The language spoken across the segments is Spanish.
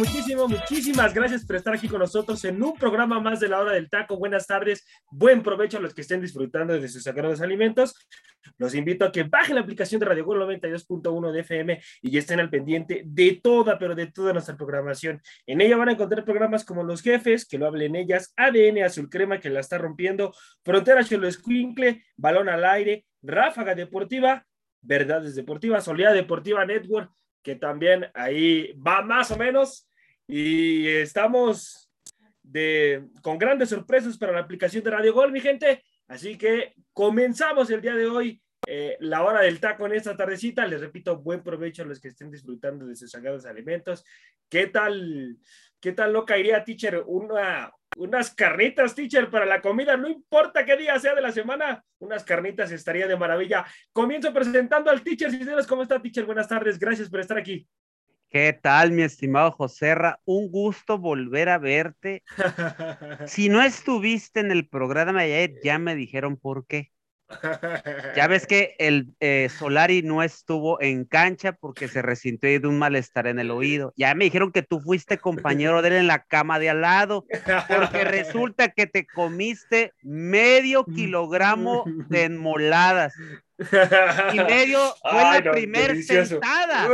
Muchísimas gracias por estar aquí con nosotros en un programa más de la hora del taco. Buenas tardes, buen provecho a los que estén disfrutando de sus sagrados alimentos. Los invito a que bajen la aplicación de Radio Gol 92.1 de FM y estén al pendiente de toda, pero de toda nuestra programación. En ella van a encontrar programas como Los Jefes, que lo hablen ellas, ADN Azul Crema, que la está rompiendo, Frontera Cholo Escuincle, Balón al Aire, Ráfaga Deportiva, Verdades Deportivas, Soledad Deportiva Network, que también ahí va más o menos y estamos de, con grandes sorpresas para la aplicación de Radio Gol, mi gente. Así que comenzamos el día de hoy eh, la hora del taco en esta tardecita. Les repito, buen provecho a los que estén disfrutando de sus sagrados alimentos. ¿Qué tal, qué tal loca iría, teacher? Una, unas carnitas, teacher, para la comida. No importa qué día sea de la semana, unas carnitas estaría de maravilla. Comienzo presentando al teacher. ¿cómo está, teacher? Buenas tardes. Gracias por estar aquí. ¿Qué tal, mi estimado Joserra? Un gusto volver a verte. Si no estuviste en el programa de ayer, ya me dijeron por qué. Ya ves que el eh, Solari no estuvo en cancha porque se resintió de un malestar en el oído. Ya me dijeron que tú fuiste compañero de él en la cama de al lado, porque resulta que te comiste medio kilogramo de enmoladas. Y medio fue la primera sentada.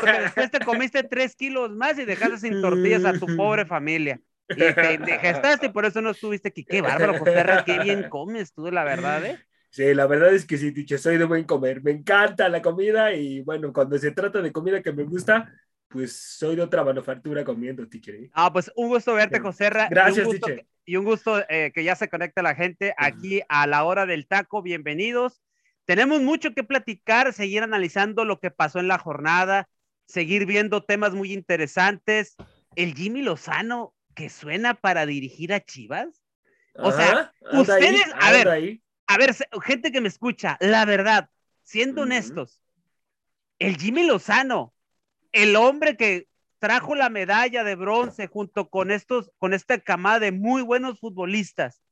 Porque después te comiste tres kilos más y dejaste sin tortillas a tu pobre familia. Y te gestaste y por eso no estuviste aquí. Qué bárbaro, Costerra, qué bien comes tú, la verdad, ¿eh? Sí, la verdad es que sí, Tiche, soy de buen comer. Me encanta la comida y bueno, cuando se trata de comida que me gusta, pues soy de otra manufactura comiendo, Tiche. Ah, pues un gusto verte, José Gracias, Tiche. Y un gusto eh, que ya se conecta la gente aquí a la hora del taco. Bienvenidos. Tenemos mucho que platicar, seguir analizando lo que pasó en la jornada, seguir viendo temas muy interesantes. El Jimmy Lozano que suena para dirigir a Chivas. O sea, ustedes, a ver, a ver, gente que me escucha, la verdad, siendo honestos, el Jimmy Lozano, el hombre que trajo la medalla de bronce junto con estos, con esta camada de muy buenos futbolistas,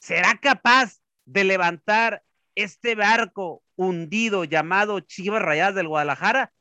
¿será capaz de levantar este barco hundido llamado Chivas Rayadas del Guadalajara?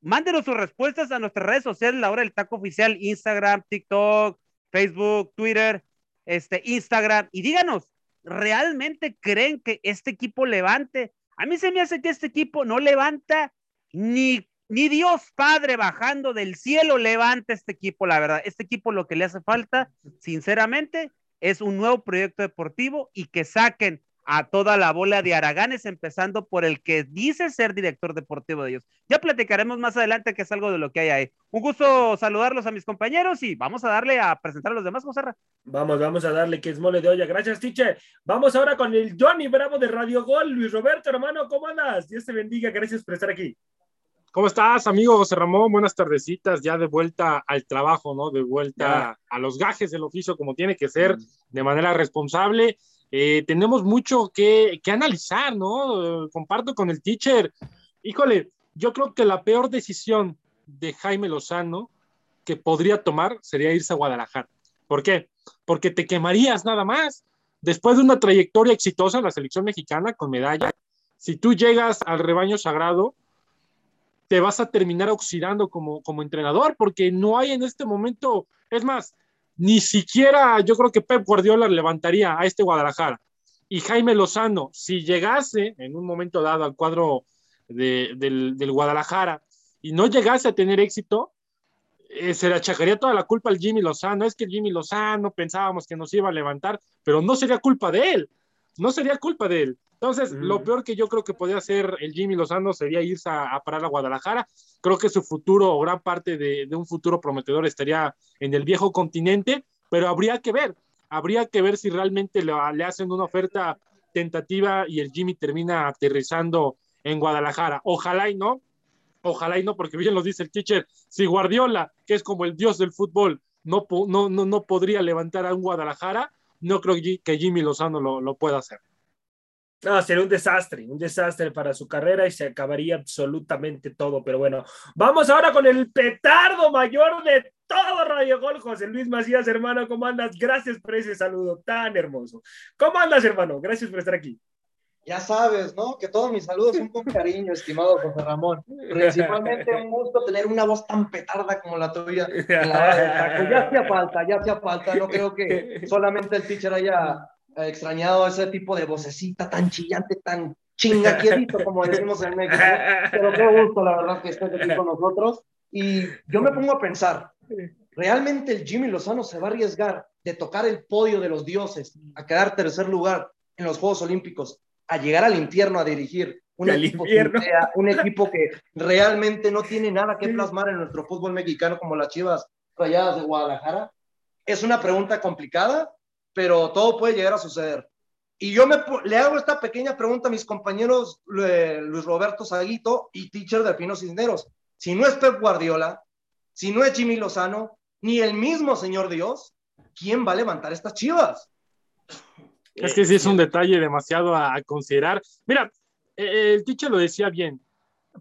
Mándenos sus respuestas a nuestras redes sociales, la hora del taco oficial, Instagram, TikTok, Facebook, Twitter, este, Instagram, y díganos, realmente creen que este equipo levante? A mí se me hace que este equipo no levanta ni, ni Dios Padre bajando del cielo levanta este equipo, la verdad. Este equipo lo que le hace falta, sinceramente, es un nuevo proyecto deportivo y que saquen a toda la bola de Araganes, empezando por el que dice ser director deportivo de ellos. Ya platicaremos más adelante que es algo de lo que hay ahí. Un gusto saludarlos a mis compañeros y vamos a darle a presentar a los demás, José. Vamos, vamos a darle que es mole de olla. Gracias, Tiche. Vamos ahora con el Johnny Bravo de Radio Gol. Luis Roberto, hermano, ¿cómo andas? Dios te bendiga. Gracias por estar aquí. ¿Cómo estás, amigo José Ramón? Buenas tardecitas, ya de vuelta al trabajo, ¿no? De vuelta a los gajes del oficio como tiene que ser, mm. de manera responsable. Eh, tenemos mucho que, analizar, ¿no? comparto con el teacher. Híjole, yo creo que la peor decisión de Jaime Lozano que podría tomar sería irse a Guadalajara. ¿Por qué? Porque te quemarías nada más. Después de una trayectoria exitosa en la selección mexicana con medalla, si tú llegas al rebaño sagrado, te vas a terminar oxidando como, como entrenador, porque no hay en este momento, es más, ni siquiera yo creo que Pep Guardiola levantaría a este Guadalajara. Y Jaime Lozano, si llegase en un momento dado al cuadro del, Guadalajara y no llegase a tener éxito, eh, se le achacaría toda la culpa al Jimmy Lozano. Es que Jimmy Lozano pensábamos que nos iba a levantar, pero no sería culpa de él. No sería culpa de él. Entonces, lo peor que yo creo que podría hacer el Jimmy Lozano sería irse a, parar a Guadalajara. Creo que su futuro o gran parte de, un futuro prometedor estaría en el viejo continente, pero habría que ver, habría que ver si realmente le, le hacen una oferta tentativa y el Jimmy termina aterrizando en Guadalajara. Ojalá y no, ojalá y no, porque bien lo dice el teacher, si Guardiola, que es como el dios del fútbol, no, no, no, no podría levantar a un Guadalajara, no creo que Jimmy Lozano lo, pueda hacer. No, sería un desastre, un desastre para su carrera y se acabaría absolutamente todo. Pero bueno, vamos ahora con el petardo mayor de todo Radio Gol, José Luis Macías, hermano, ¿cómo andas? Gracias por ese saludo tan hermoso. ¿Cómo andas, hermano? Gracias por estar aquí. Ya sabes, ¿no? Que todos mis saludos son con cariño, estimado José Ramón. Principalmente un gusto tener una voz tan petarda como la tuya. Ya hacía falta, ya hacía falta. No creo que solamente el teacher haya extrañado ese tipo de vocecita tan chillante, tan chingaquierito, como decimos en México. Pero qué gusto, la verdad, que estés aquí con nosotros. Y yo me pongo a pensar, ¿realmente el Jimmy Lozano se va a arriesgar de tocar el podio de los dioses, a quedar tercer lugar en los Juegos Olímpicos, a llegar al infierno a dirigir un equipo, un equipo que realmente no tiene nada que plasmar en nuestro fútbol mexicano como las Chivas Rayadas de Guadalajara? Es una pregunta complicada, pero todo puede llegar a suceder. Y yo me, le hago esta pequeña pregunta a mis compañeros Luis Roberto Saguito y Teacher de Pino Cisneros. Si no es Pep Guardiola, si no es Jimmy Lozano, ni el mismo Señor Dios, ¿quién va a levantar estas chivas? Es que sí es un detalle demasiado a, considerar. Mira, eh, el teacher lo decía bien.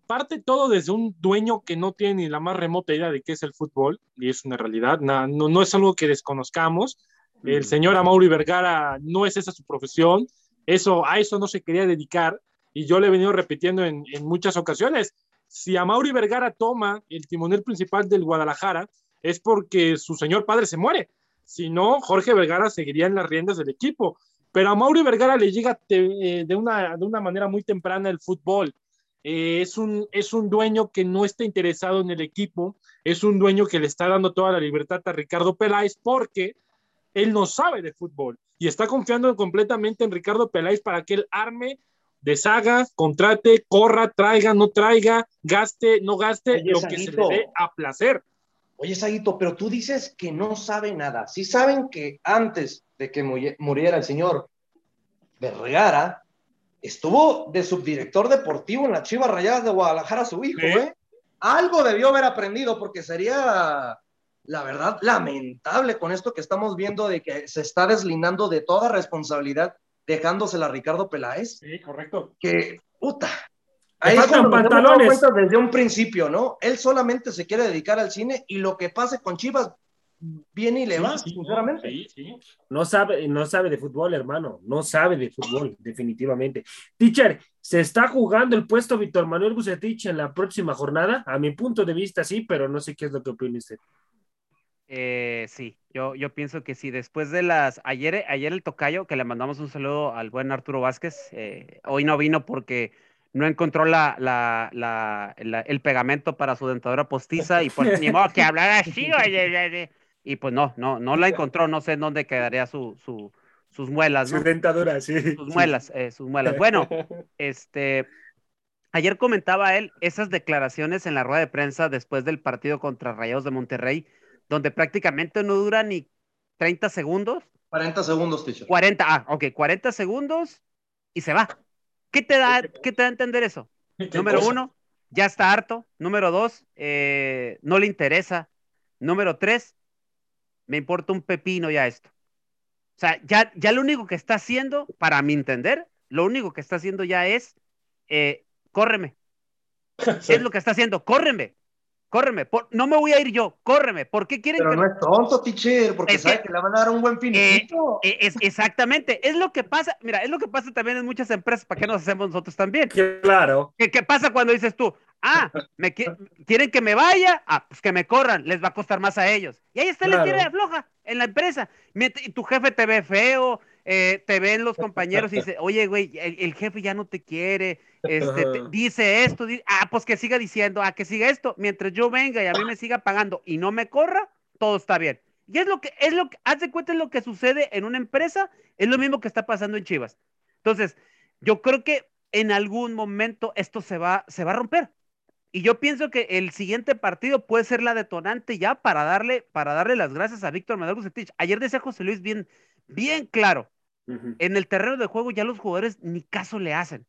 Parte todo desde un dueño que no tiene ni la más remota idea de qué es el fútbol, y es una realidad, no, no es algo que desconozcamos, el señor Amaury Vergara no es esa su profesión, eso, a eso no se quería dedicar y yo le he venido repitiendo en, muchas ocasiones. Si Amaury Vergara toma el timonel principal del Guadalajara es porque su señor padre se muere. Si no, Jorge Vergara seguiría en las riendas del equipo. Pero a Mauri Vergara le llega de, eh, una, de una manera muy temprana el fútbol. Eh, es, un, es un dueño que no está interesado en el equipo, es un dueño que le está dando toda la libertad a Ricardo Peláez porque él no sabe de fútbol y está confiando completamente en Ricardo Peláez para que él arme, deshaga, contrate, corra, traiga, no traiga, gaste, no gaste, lo que se le dé a placer. Oye, Saguito, pero tú dices que no sabe nada. Si saben que antes de que muriera el señor Vergara, estuvo de subdirector deportivo en la Chivas Rayadas de Guadalajara, su hijo, ¿eh? Algo debió haber aprendido porque sería la verdad, lamentable con esto que estamos viendo de que se está deslindando de toda responsabilidad, dejándosela a Ricardo Peláez. Sí, correcto. Que, puta. Ahí es pantalones. desde un principio, ¿no? Él solamente se quiere dedicar al cine y lo que pase con Chivas viene y le va, sinceramente. Sí, sí. No sabe, no sabe de fútbol, hermano. No sabe de fútbol, definitivamente. Teacher, ¿se está jugando el puesto Víctor Manuel Bucetich en la próxima jornada? A mi punto de vista, sí, pero no sé qué es lo que opina usted. Eh, sí, yo, yo pienso que sí. Después de las. Ayer, ayer el tocayo, que le mandamos un saludo al buen Arturo Vázquez, eh, hoy no vino porque no encontró la, la, la, el pegamento para su dentadura postiza y pues ni modo que hablara así, oye, y pues no, no, no la encontró, no sé en dónde quedaría su, su, sus muelas, ¿no? Su dentadura, sí. Sus muelas, eh, sus muelas. Bueno, este, ayer comentaba él esas declaraciones en la rueda de prensa después del partido contra Rayados de Monterrey, donde prácticamente no dura ni 30 segundos. 40 segundos, teacher. 40, ah, ok, 40 segundos y se va. ¿Qué te da, qué te da a entender eso? Número uno, ya está harto. Número dos, eh, no le interesa. Número tres, me importa un pepino ya esto. O sea, ya, ya lo único que está haciendo, para mi entender, lo único que está haciendo ya es, eh, córreme. Es lo que está haciendo, córreme córreme, no me voy a ir yo, córreme. ¿Por qué quieren Pero no es tonto, teacher, porque sabe que, le van a dar un buen finito. Eh, es, exactamente, es lo que pasa, mira, es lo que pasa también en muchas empresas, ¿para qué nos hacemos nosotros también? Claro. ¿Qué, qué pasa cuando dices tú, ah, me quieren que me vaya? Ah, pues que me corran, les va a costar más a ellos. Y ahí está la tierra floja en la empresa. Y tu jefe te ve feo, eh, te ven los compañeros y dice, oye, güey, el, jefe ya no te quiere, este, dice esto, ah, pues que siga diciendo, ah, que siga esto, mientras yo venga y a mí me siga pagando y no me corra, todo está bien. Y es lo que, es lo que, haz de cuenta es lo que sucede en una empresa, es lo mismo que está pasando en Chivas. Entonces, yo creo que en algún momento esto se va, se va a romper. Y yo pienso que el siguiente partido puede ser la detonante ya para darle, para darle las gracias a Víctor Manuel Bucetich. Ayer decía José Luis bien, bien claro. En el terreno de juego ya los jugadores ni caso le hacen.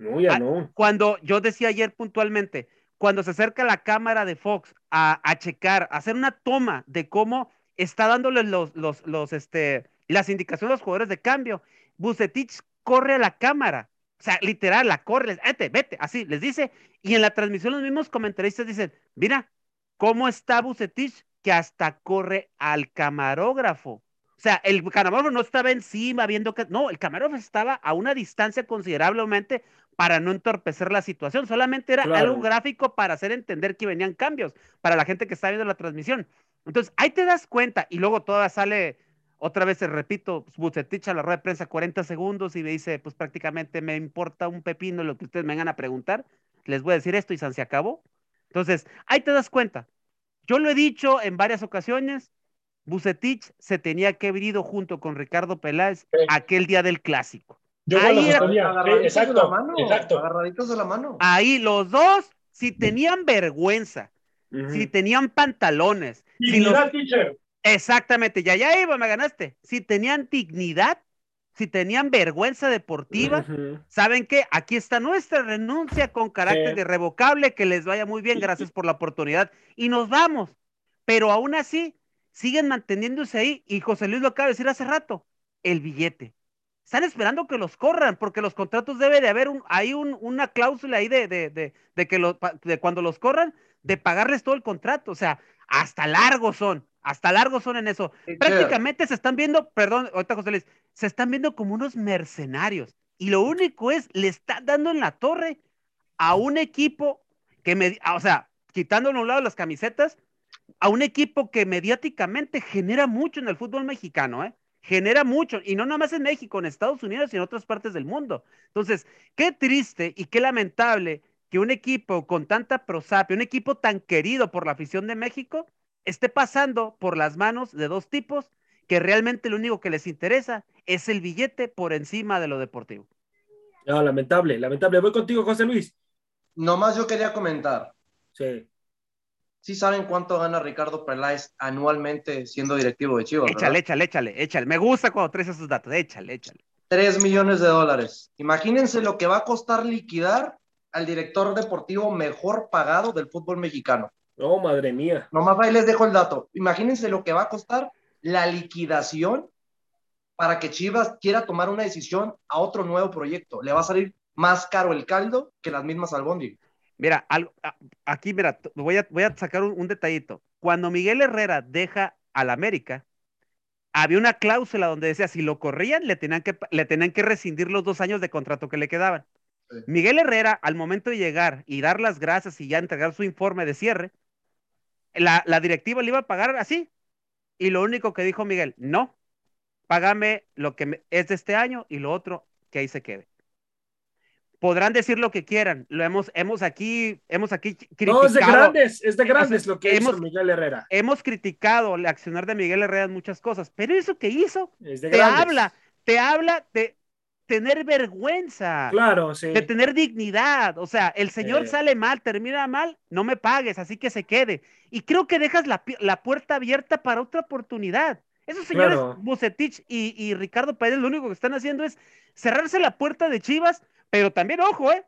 No, ya ah, no. Cuando yo decía ayer puntualmente, cuando se acerca la cámara de Fox a, a checar, a hacer una toma de cómo está dándole los, los, los, este, las indicaciones a los jugadores de cambio, Bucetich corre a la cámara o sea, literal, la corre, vete, vete, así, les dice. Y en la transmisión los mismos comentaristas dicen, mira, ¿cómo está Bucetich? Que hasta corre al camarógrafo. O sea, el camarógrafo no estaba encima viendo que... No, el camarógrafo estaba a una distancia considerablemente para no entorpecer la situación. Solamente era algo gráfico para hacer entender que venían cambios para la gente que está viendo la transmisión. Entonces, ahí te das cuenta y luego toda sale otra vez, repito, pues, Bucetich a la rueda de prensa 40 segundos y me dice, pues prácticamente me importa un pepino lo que ustedes me vengan a preguntar. Les voy a decir esto y se acabó. Entonces, ahí te das cuenta. Yo lo he dicho en varias ocasiones, Bucetich se tenía que haber ido junto con Ricardo Peláez aquel día del clásico. Yo ahí exacto, de la mano, agarraditos de la mano. Ahí los dos, si tenían vergüenza, si tenían pantalones, si Exactamente, ya, ya iba, me ganaste. Si tenían dignidad, si tenían vergüenza deportiva, ¿saben qué? Aquí está nuestra renuncia con carácter irrevocable, que les vaya muy bien, gracias por la oportunidad. Y nos vamos. Pero aún así, siguen manteniéndose ahí, y José Luis lo acaba de decir hace rato, el billete. Están esperando que los corran, porque los contratos debe de haber un, hay un, una cláusula ahí de, de, de, de que lo, de cuando los corran, de pagarles todo el contrato. O sea, hasta largos son hasta largos son en eso. Prácticamente se están viendo, perdón, ahorita José Luis, se están viendo como unos mercenarios. Y lo único es, le están dando en la torre a un equipo que, me, o sea, quitándole a un lado las camisetas, a un equipo que mediáticamente genera mucho en el fútbol mexicano, ¿eh? Genera mucho, y no nada más en México, en Estados Unidos y en otras partes del mundo. Entonces, qué triste y qué lamentable que un equipo con tanta prosapia, un equipo tan querido por la afición de México, esté pasando por las manos de dos tipos que realmente lo único que les interesa es el billete por encima de lo deportivo. No, lamentable, lamentable. Voy contigo, José Luis. Nomás yo quería comentar. Sí. ¿Sí saben cuánto gana Ricardo Peláez anualmente siendo directivo de Chivas? Échale, échale, échale, échale. Me gusta cuando traes esos datos. Échale, échale. Tres millones de dólares. Imagínense lo que va a costar liquidar al director deportivo mejor pagado del fútbol mexicano. Oh, madre mía. Nomás ahí les dejo el dato. Imagínense lo que va a costar la liquidación para que Chivas quiera tomar una decisión a otro nuevo proyecto. Le va a salir más caro el caldo que las mismas albóndigas. Mira, aquí, mira, voy a, voy a sacar un, detallito. Cuando Miguel Herrera deja al América, había una cláusula donde decía si lo corrían, le tenían que, le tenían que rescindir los dos años de contrato que le quedaban. Miguel Herrera, al momento de llegar y dar las gracias y ya entregar su informe de cierre, la, directiva le iba a pagar así. Y lo único que dijo Miguel, no, págame lo que es de este año y lo otro que ahí se quede. Podrán decir lo que quieran, lo hemos, hemos aquí, hemos aquí criticado. No, es de grandes, es de grandes lo que hizo Miguel Herrera. Hemos criticado el accionar de Miguel Herrera en muchas cosas, pero eso que hizo, te habla, te habla de, tener vergüenza. Claro, sí. De tener dignidad. O sea, el señor sale mal, termina mal, no me pagues, así que se quede. Y creo que dejas la, puerta abierta para otra oportunidad. Esos señores, Bucetich y, Ricardo Pérez, lo único que están haciendo es cerrarse la puerta de Chivas, pero también, ojo, ¿eh?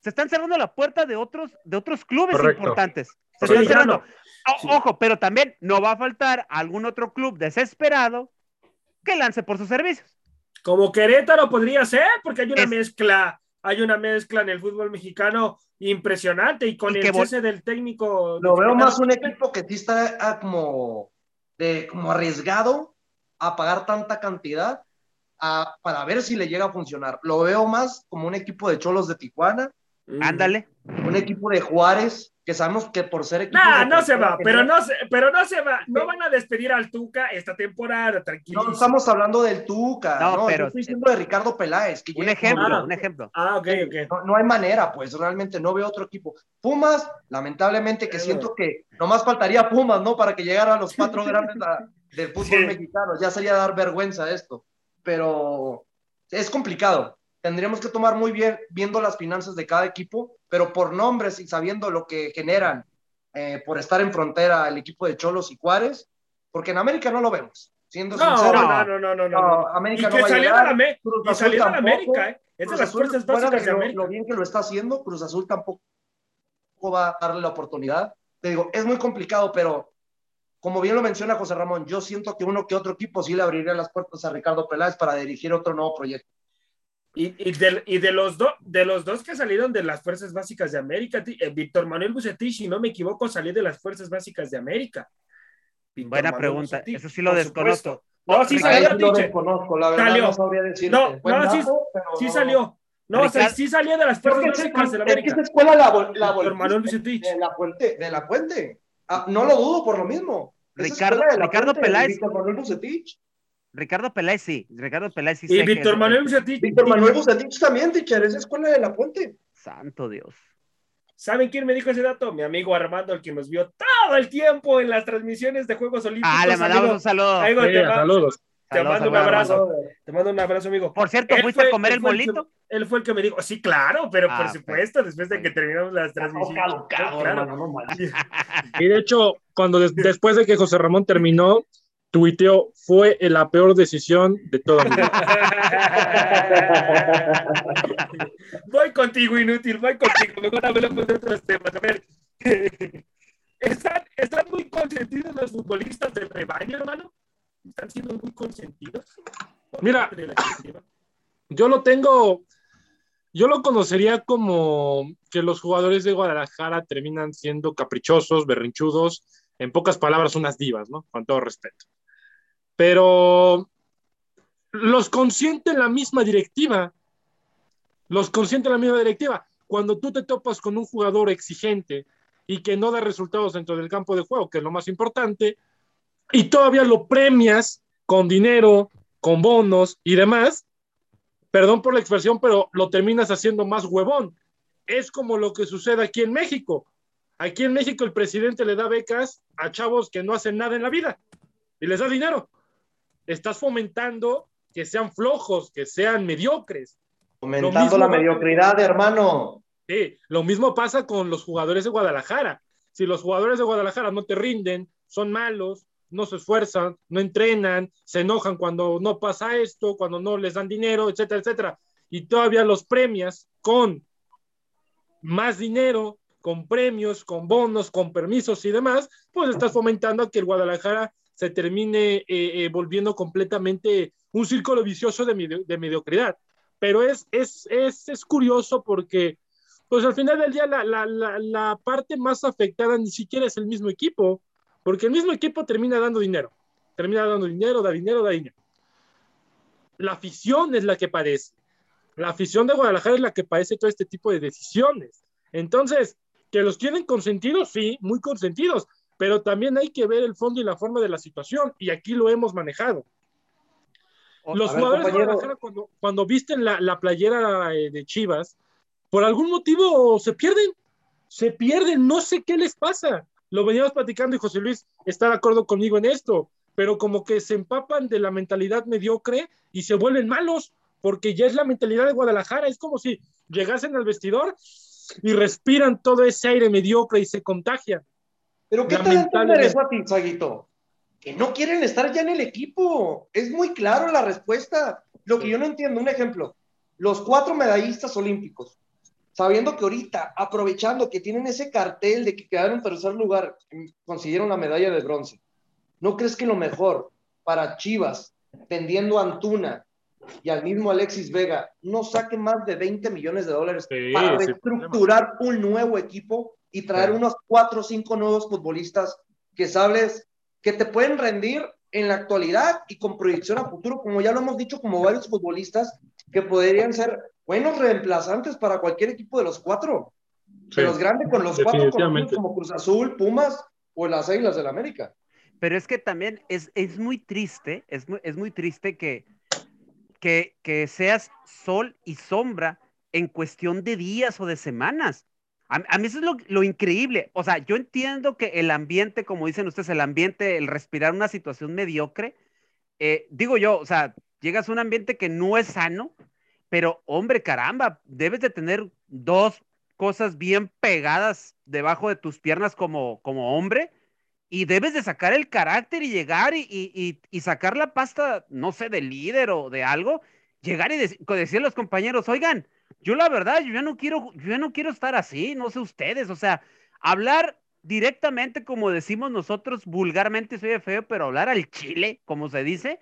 Se están cerrando la puerta de otros, de otros clubes importantes. Se están cerrando. Ojo, pero también no va a faltar algún otro club desesperado que lance por sus servicios. Como Querétaro podría ser, porque hay una mezcla, hay una mezcla en el fútbol mexicano impresionante y con el cese del técnico. Lo veo más un equipo que sí está ah, como, de, como arriesgado a pagar tanta cantidad para ver si le llega a funcionar. Lo veo más como un equipo de cholos de Tijuana. Ándale. un equipo de Juárez que sabemos que por ser equipo. No, no se va, pero no, se, pero no se va. No van a despedir al Tuca esta temporada, tranquilo. No estamos hablando del Tuca, no, no pero. estoy diciendo de Ricardo Peláez. Que un ejemplo, un ejemplo. Ah, ok, ok. No, hay manera, pues realmente no veo otro equipo. Pumas, lamentablemente, que siento que nomás faltaría Pumas, ¿no? Para que llegara a los cuatro grandes del fútbol mexicano. Ya sería dar vergüenza esto. Pero es complicado tendríamos que tomar muy bien viendo las finanzas de cada equipo, pero por nombres y sabiendo lo que generan eh, por estar en frontera el equipo de Cholos y Juárez, porque en América no lo vemos. Siendo no, sincero, no, no, no, no, no, América y que no salió a de la, y salió América, ¿eh? Es de las fuerzas básicas de, América. Lo, bien que lo está haciendo, Cruz Azul tampoco va a darle la oportunidad. Te digo, es muy complicado, pero como bien lo menciona José Ramón, yo siento que uno que otro equipo sí le abriría las puertas a Ricardo Peláez para dirigir otro nuevo proyecto. Y, y, de, y de, los de los dos que salieron de las Fuerzas Básicas de América, eh, Víctor Manuel Bucetich, si no me equivoco, salió de las Fuerzas Básicas de América. Buena pregunta, eso sí lo desconozco. No, sí salió, lo desconozco, la verdad salió. no sabría decirte. No, no, sí, sí salió. No, sí salió de las Fuerzas Básicas de América. Es que esa escuela la, la, Víctor Manuel Bucetich. De la Puente, de la Puente. Ah, no lo dudo por lo mismo. Ricardo, Ricardo Peláez. Víctor Manuel Bucetich. Ricardo Peláez sí, Ricardo Peláez sí. Y Víctor Manuel Bucetich. Víctor Manuel Bucetich también, teacher, es escuela de la Puente. Santo Dios. ¿Saben quién me dijo ese dato? Mi amigo Armando, el que nos vio todo el tiempo en las transmisiones de Juegos Olímpicos. Ah, le mandamos un saludo. Saludos. Te Saludos, mando un abrazo. Armando. Te mando un abrazo, amigo. Por cierto, ¿fuiste fue- a comer el bolito? él fue el que me dijo, sí, claro, pero Ah, por ok. supuesto, después de que terminamos las transmisiones. Claro. hermano, no. Y de hecho, cuando des- después de que José Ramón terminó, tuiteó, fue la peor decisión de toda mi vida. voy contigo, inútil, voy contigo. Mejor hablamos de otros temas. A ver. ¿Están, están muy consentidos los futbolistas del rebaño, hermano? ¿Están siendo muy consentidos? Mira. Yo lo tengo, yo lo conocería como que los jugadores de Guadalajara terminan siendo caprichosos, berrinchudos, en pocas palabras, unas divas, ¿no? Con todo respeto. Pero los consiente la misma directiva. Los consiente la misma directiva. Cuando tú te topas con un jugador exigente y que no da resultados dentro del campo de juego, que es lo más importante, y todavía lo premias con dinero, con bonos y demás, perdón por la expresión, pero lo terminas haciendo más huevón. Es como lo que sucede aquí en México. Aquí en México el presidente le da becas a chavos que no hacen nada en la vida y les da dinero. Estás fomentando que sean flojos, que sean mediocres. Aumentando mismo la mediocridad, hermano. Sí, lo mismo pasa con los jugadores de Guadalajara. Si los jugadores de Guadalajara no te rinden, son malos, no se esfuerzan, no entrenan, se enojan cuando no pasa esto, cuando no les dan dinero, etcétera, etcétera. Y todavía los premias con más dinero, con premios, con bonos, con permisos y demás, pues estás fomentando que el Guadalajara se termine eh, eh, volviendo completamente un círculo vicioso de, medio- de mediocridad. Pero es, es, es, es curioso porque pues al final del día la, la, la parte más afectada ni siquiera es el mismo equipo, porque el mismo equipo termina dando dinero, termina dando dinero, da dinero, da dinero. La afición es la que padece. La afición de Guadalajara es la que padece todo este tipo de decisiones. Entonces, que los quieren consentidos, sí, muy consentidos, pero también hay que ver el fondo y la forma de la situación, y aquí lo hemos manejado. Los ver, jugadores de. Guadalajara, cuando, cuando visten la, la playera eh, de Chivas, por algún motivo se pierden, se pierden, no sé qué les pasa. Lo veníamos platicando y José Luis está de acuerdo conmigo en esto, pero como que se empapan de la mentalidad mediocre y se vuelven malos, porque ya es la mentalidad de Guadalajara, es como si llegasen al vestidor y respiran todo ese aire mediocre y se contagian. Pero ¿qué entender eso a ti, Saguito? Que no quieren estar ya en el equipo. Es muy claro la respuesta. Lo que yo no entiendo, un ejemplo, los cuatro medallistas olímpicos, sabiendo que ahorita, aprovechando que tienen ese cartel de que quedaron en tercer lugar, consiguieron la medalla de bronce, ¿no crees que lo mejor para Chivas, vendiendo a Antuna y al mismo Alexis Vega, no saque más de 20 millones de dólares Sí, para reestructurar un nuevo equipo y traer Sí. unos cuatro o cinco nuevos futbolistas que sabes que te pueden rendir en la actualidad y con proyección a futuro, como ya lo hemos dicho, como varios futbolistas que podrían ser buenos reemplazantes para cualquier equipo de los cuatro. de los grandes con los cuatro como Cruz Azul, Pumas o las Águilas del América. Pero es que también es, es muy triste, es muy, es muy triste que, que, que seas sol y sombra en cuestión de días o de semanas. A, mí eso es lo, increíble. O sea, yo entiendo que el ambiente, como dicen ustedes, el ambiente, el respirar una situación mediocre, eh, digo yo, o sea, llegas a un ambiente que no es sano, pero hombre, caramba, debes de tener dos cosas bien pegadas debajo de tus piernas como, como hombre y debes de sacar el carácter y llegar y, y, sacar la pasta, no sé, de líder o de algo, llegar y decir a los compañeros, oigan, yo la verdad, yo ya no quiero, yo ya no quiero estar así, no sé ustedes, o sea, hablar directamente como decimos nosotros vulgarmente, soy feo, pero hablar al chile, como se dice,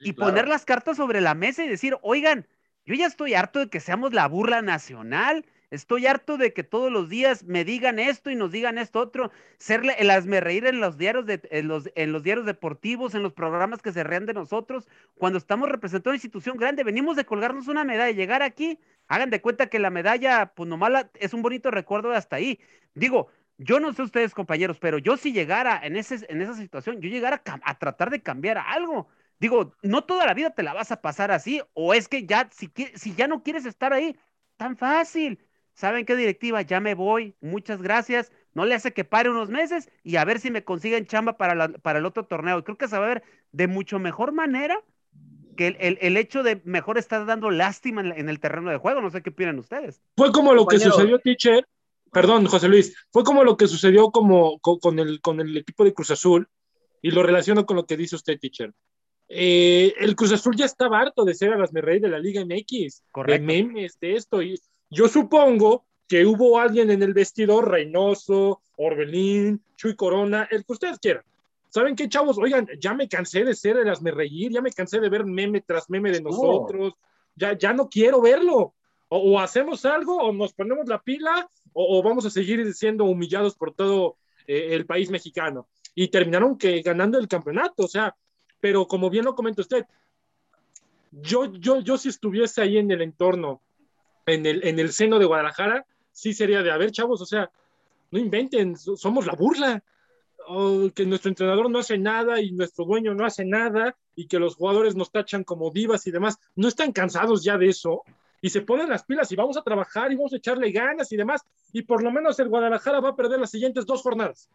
y poner las cartas sobre la mesa y decir, oigan, yo ya estoy harto de que seamos la burla nacional, Estoy harto de que todos los días me digan esto y nos digan esto otro, serle el hazme reír en los diarios de, en los, en los diarios deportivos, en los programas que se rean de nosotros, cuando estamos representando una institución grande, venimos de colgarnos una medalla, llegar aquí, hagan de cuenta que la medalla, pues nomás es un bonito recuerdo de hasta ahí. Digo, yo no sé ustedes, compañeros, pero yo si llegara en, ese, en esa situación, yo llegara a, tratar de cambiar algo. Digo, no toda la vida te la vas a pasar así, o es que ya, si, si ya no quieres estar ahí, tan fácil ¿saben qué directiva? Ya me voy, muchas gracias. No le hace que pare unos meses y a ver si me consiguen chamba para, para el otro torneo. Creo que se va a ver de mucho mejor manera que el, hecho de mejor estar dando lástima en, el terreno de juego. No sé qué opinan ustedes. Fue como lo que sucedió, teacher. Perdón, José Luis. Fue como lo que sucedió como, con, el, con el equipo de Cruz Azul y lo relaciono con lo que dice usted, teacher. Eh, el Cruz Azul ya estaba harto de ser a las rey de la Liga MX, Correcto. de memes, de esto. Y yo supongo que hubo alguien en el vestidor, Reynoso, Orbelín, Chuy Corona, el que ustedes quieran. ¿Saben qué, chavos? Oigan, ya me cansé de ser el reír, ya me cansé de ver meme tras meme de nosotros, ya, ya no quiero verlo. O, hacemos algo, o nos ponemos la pila, o, vamos a seguir siendo humillados por todo eh, el país mexicano. Y terminaron que ganando el campeonato, o sea, pero como bien lo comenta usted, yo, yo, yo si estuviese ahí en el entorno en el, en el seno de Guadalajara, sí sería de, a ver, chavos, o sea, no inventen, somos la burla. O que nuestro entrenador no hace nada y nuestro dueño no hace nada y que los jugadores nos tachan como divas y demás, no están cansados ya de eso y se ponen las pilas y vamos a trabajar y vamos a echarle ganas y demás. Y por lo menos el Guadalajara va a perder las siguientes dos jornadas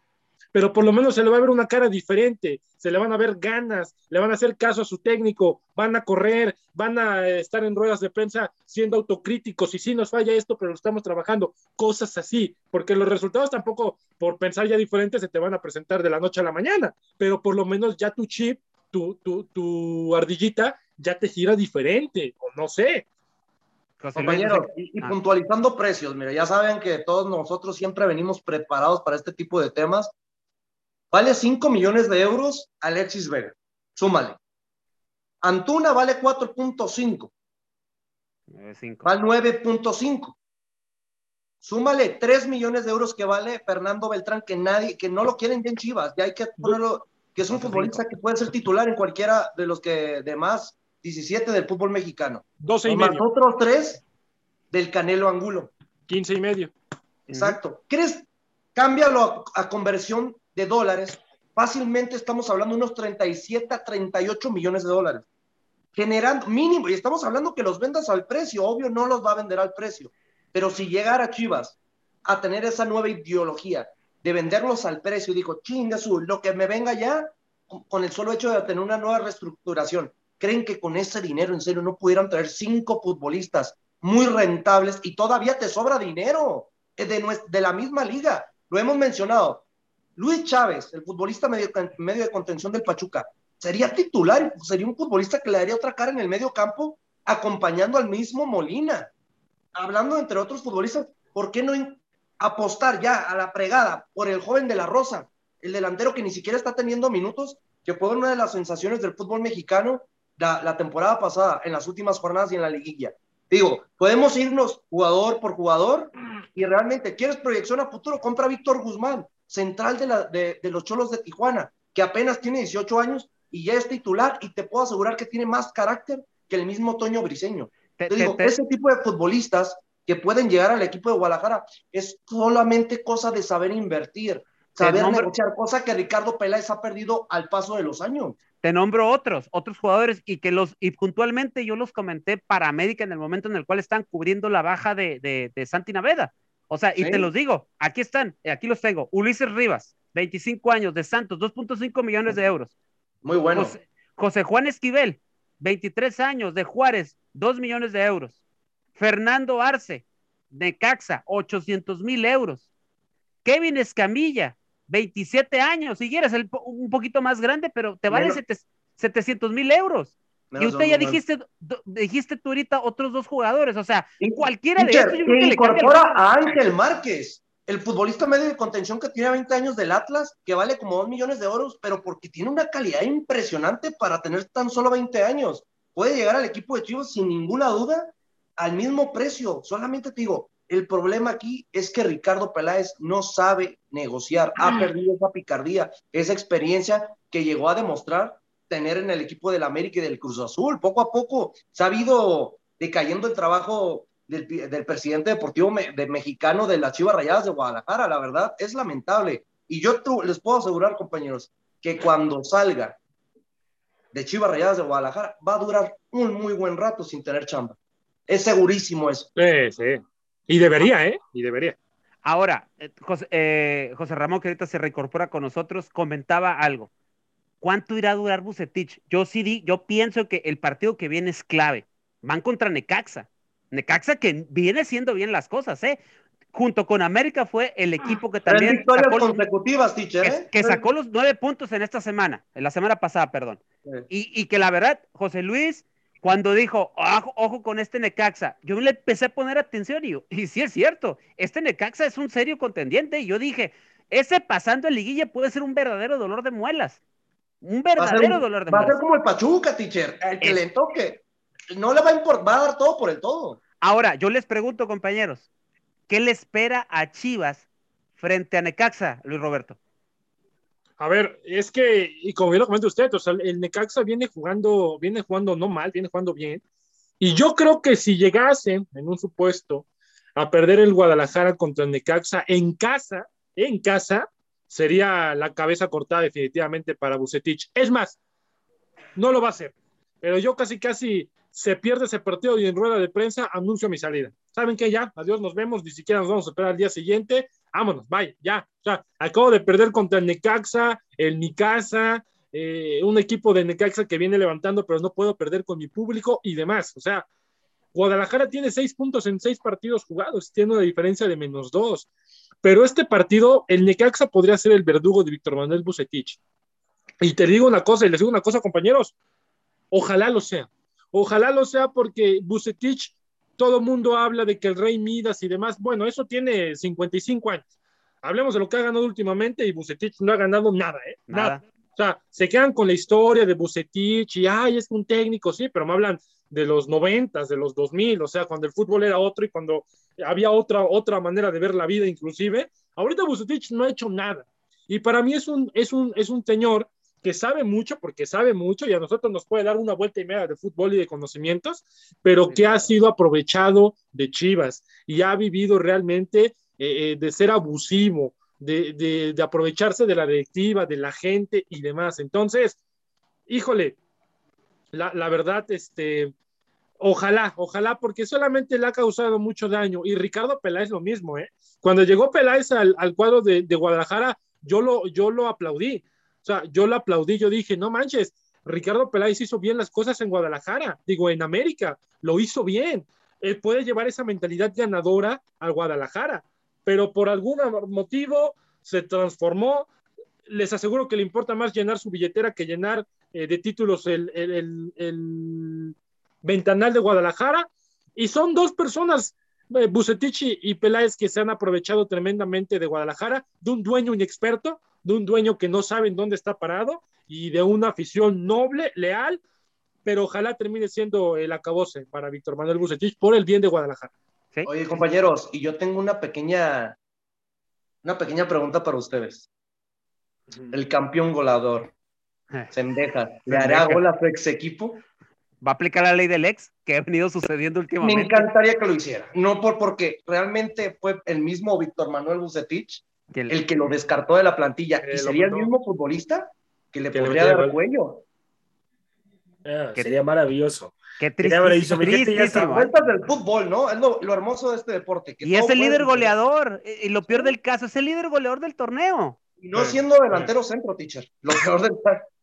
pero por lo menos se le va a ver una cara diferente, se le van a ver ganas, le van a hacer caso a su técnico, van a correr, van a estar en ruedas de prensa siendo autocríticos y si nos falla esto, pero lo estamos trabajando, cosas así, porque los resultados tampoco por pensar ya diferente se te van a presentar de la noche a la mañana, pero por lo menos ya tu chip, tu, tu, tu ardillita ya te gira diferente, o no sé, Compañero, y, ah. puntualizando precios, mira, ya saben que todos nosotros siempre venimos preparados para este tipo de temas. Vale 5 millones de euros Alexis Vega. Súmale. Antuna vale 4.5. Vale 9.5. Súmale 3 millones de euros que vale Fernando Beltrán, que nadie, que no lo quieren bien Chivas. Ya hay que ponerlo, que es un futbolista que puede ser titular en cualquiera de los que demás 17 del fútbol mexicano. 12 y, medio. otros 3 del Canelo Angulo. 15 y medio. Exacto. ¿Crees? Cámbialo a conversión de dólares, fácilmente estamos hablando de unos 37 a 38 millones de dólares. Generando mínimo, y estamos hablando que los vendas al precio, obvio no los va a vender al precio, pero si llegara Chivas a tener esa nueva ideología de venderlos al precio, dijo, chinga su, lo que me venga ya, con el solo hecho de tener una nueva reestructuración, ¿creen que con ese dinero en serio no pudieran traer cinco futbolistas muy rentables y todavía te sobra dinero de, de la misma liga? Lo hemos mencionado, Luis Chávez, el futbolista medio, de contención del Pachuca, sería titular, sería un futbolista que le daría otra cara en el medio campo, acompañando al mismo Molina. Hablando entre otros futbolistas, ¿por qué no apostar ya a la pregada por el joven de la Rosa, el delantero que ni siquiera está teniendo minutos, que fue una de las sensaciones del fútbol mexicano la, la temporada pasada, en las últimas jornadas y en la liguilla? Digo, podemos irnos jugador por jugador y realmente, ¿quieres proyección a futuro? Compra a Víctor Guzmán central de, la, de, los Cholos de Tijuana, que apenas tiene 18 años y ya es titular y te puedo asegurar que tiene más carácter que el mismo Toño Briseño. Te, digo, ese tipo de futbolistas que pueden llegar al equipo de Guadalajara. Es solamente cosa de saber invertir, saber negociar, cosa que Ricardo Peláez ha perdido al paso de los años. Te nombro otros, otros jugadores y que los, y puntualmente yo los comenté para América en el momento en el cual están cubriendo la baja de, de, Santi Naveda. O sea, y te los digo, aquí están, aquí los tengo. Ulises Rivas, 25 años, de Santos, 2.5 millones de euros. Muy bueno. José Juan Esquivel, 23 años, de Juárez, 2 millones de euros. Fernando Arce, de Caxa, 800 mil euros. Kevin Escamilla, 27 años, si quieres, un poquito más grande, pero te vale 700 mil euros. Y usted ya dijiste, dijiste tú ahorita otros dos jugadores, o sea, cualquiera de estos yo creo que incorpora a Ángel Márquez, el futbolista medio de contención que tiene 20 años del Atlas, que vale como 2 millones de euros, pero porque tiene una calidad impresionante para tener tan solo 20 años. Puede llegar al equipo de Chivas sin ninguna duda al mismo precio. Solamente te digo, el problema aquí es que Ricardo Peláez no sabe negociar, ha perdido esa picardía, esa experiencia que llegó a demostrar tener en el equipo del América y del Cruz Azul. Poco a poco se ha ido decayendo el trabajo del, presidente deportivo de mexicano de las Chivas Rayadas de Guadalajara. La verdad es lamentable. Y yo les puedo asegurar, compañeros, que cuando salga de Chivas Rayadas de Guadalajara va a durar un muy buen rato sin tener chamba. Es segurísimo eso. Sí, sí. Y debería, ¿eh? Y debería. Ahora, eh, eh, José, Ramón, que ahorita se reincorpora con nosotros, comentaba algo. ¿Cuánto irá a durar Bucetich? Yo sí di, yo pienso que el partido que viene es clave. Van contra Necaxa. Necaxa que viene siendo bien las cosas, ¿eh? Junto con América fue el equipo que también. victorias consecutivas, teacher, ¿eh? que, sacó los nueve puntos en esta semana, en la semana pasada, perdón. Y, y que la verdad, José Luis, cuando dijo, ojo, con este Necaxa, yo le empecé a poner atención y, y sí es cierto, este Necaxa es un serio contendiente y yo dije, ese pasando en liguilla puede ser un verdadero dolor de muelas. Un verdadero dolor de muelas. Va a ser como el Pachuca, teacher, el que le toque. No le va a importar, va a dar todo por el todo. Ahora, yo les pregunto, compañeros, ¿qué le espera a Chivas frente a Necaxa, Luis Roberto? A ver, es que, y como bien lo comenta usted, o sea, el Necaxa viene jugando, viene jugando no mal, viene jugando bien. Y yo creo que si llegase, en un supuesto, a perder el Guadalajara contra el Necaxa en casa, en casa, sería la cabeza cortada definitivamente para Bucetich. Es más, no lo va a hacer, pero yo casi, casi se pierde ese partido y en rueda de prensa anuncio mi salida. ¿Saben qué? Ya, adiós, nos vemos, ni siquiera nos vamos a esperar al día siguiente vámonos, vaya, ya. O sea, acabo de perder contra el Necaxa, el Nicasa, eh, un equipo de Necaxa que viene levantando, pero no puedo perder con mi público y demás. O sea, Guadalajara tiene seis puntos en seis partidos jugados, tiene una diferencia de menos dos. Pero este partido, el Necaxa podría ser el verdugo de Víctor Manuel Bucetich. Y te digo una cosa, y les digo una cosa, compañeros, ojalá lo sea. Ojalá lo sea porque Bucetich todo mundo habla de que el rey Midas y demás, bueno, eso tiene 55 años. Hablemos de lo que ha ganado últimamente y Bucetich no ha ganado nada, ¿eh? Nada. O sea, se quedan con la historia de Bucetich y, ay, es un técnico, sí, pero me hablan de los 90, de los 2000, o sea, cuando el fútbol era otro y cuando había otra, otra manera de ver la vida inclusive. Ahorita Bucetich no ha hecho nada. Y para mí es un, es un, es un señor que sabe mucho, porque sabe mucho y a nosotros nos puede dar una vuelta y media de fútbol y de conocimientos, pero que ha sido aprovechado de Chivas y ha vivido realmente eh, eh, de ser abusivo, de, de, aprovecharse de la directiva, de la gente y demás. Entonces, híjole, la, la verdad, este, ojalá, ojalá, porque solamente le ha causado mucho daño. Y Ricardo Peláez lo mismo, ¿eh? Cuando llegó Peláez al, al cuadro de, de, Guadalajara, yo lo, yo lo aplaudí. O sea, yo lo aplaudí, yo dije, no manches, Ricardo Peláez hizo bien las cosas en Guadalajara, digo, en América, lo hizo bien. Él puede llevar esa mentalidad ganadora al Guadalajara, pero por algún motivo se transformó. Les aseguro que le importa más llenar su billetera que llenar eh, de títulos el, el, el, ventanal de Guadalajara. Y son dos personas, eh, Bucetich y Peláez, que se han aprovechado tremendamente de Guadalajara, de un dueño inexperto, de un dueño que no sabe en dónde está parado y de una afición noble, leal, pero ojalá termine siendo el acabose para Víctor Manuel Bucetich por el bien de Guadalajara. Oye, compañeros, y yo tengo una pequeña, una pequeña pregunta para ustedes. El campeón goleador, Sendejas, ¿le hará gol a su ex equipo? va a aplicar la ley del ex que ha venido sucediendo últimamente. Me encantaría que lo hiciera, no por porque realmente fue el mismo Víctor Manuel Bucetich el, que lo descartó de la plantilla y sería el mismo futbolista que le podría dar cuello. Ah, sería maravilloso. Qué triste. Vueltas del fútbol, ¿no? Es lo, hermoso de este deporte. y es el líder goleador. Y lo peor del caso, es el líder goleador del torneo. Y no siendo delantero centro, teacher. Lo peor del caso.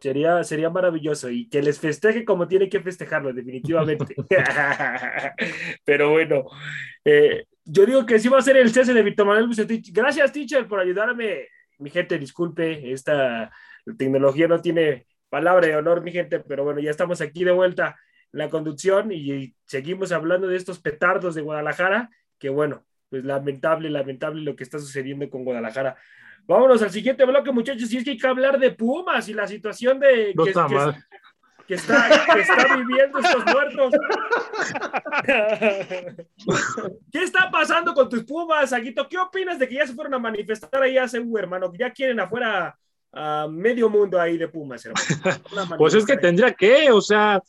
Sería, sería maravilloso y que les festeje como tiene que festejarlo, definitivamente. Pero bueno, eh, yo digo que sí va a ser el cese de Víctor Manuel Bucetich. Gracias, teacher, por ayudarme. Mi gente, disculpe, esta tecnología no tiene palabra de honor, mi gente, pero bueno, ya estamos aquí de vuelta en la conducción y seguimos hablando de estos petardos de Guadalajara, que bueno, pues lamentable, lamentable lo que está sucediendo con Guadalajara. Vámonos al siguiente bloque, muchachos. Y es que hay que hablar de Pumas y la situación de que, está, viviendo estos muertos. ¿Qué está pasando con tus Pumas, Aguito? ¿Qué opinas de que ya se fueron a manifestar ahí a CU, hermano? Ya quieren afuera a medio mundo ahí de Pumas, hermano. pues es que tendría que, o sea,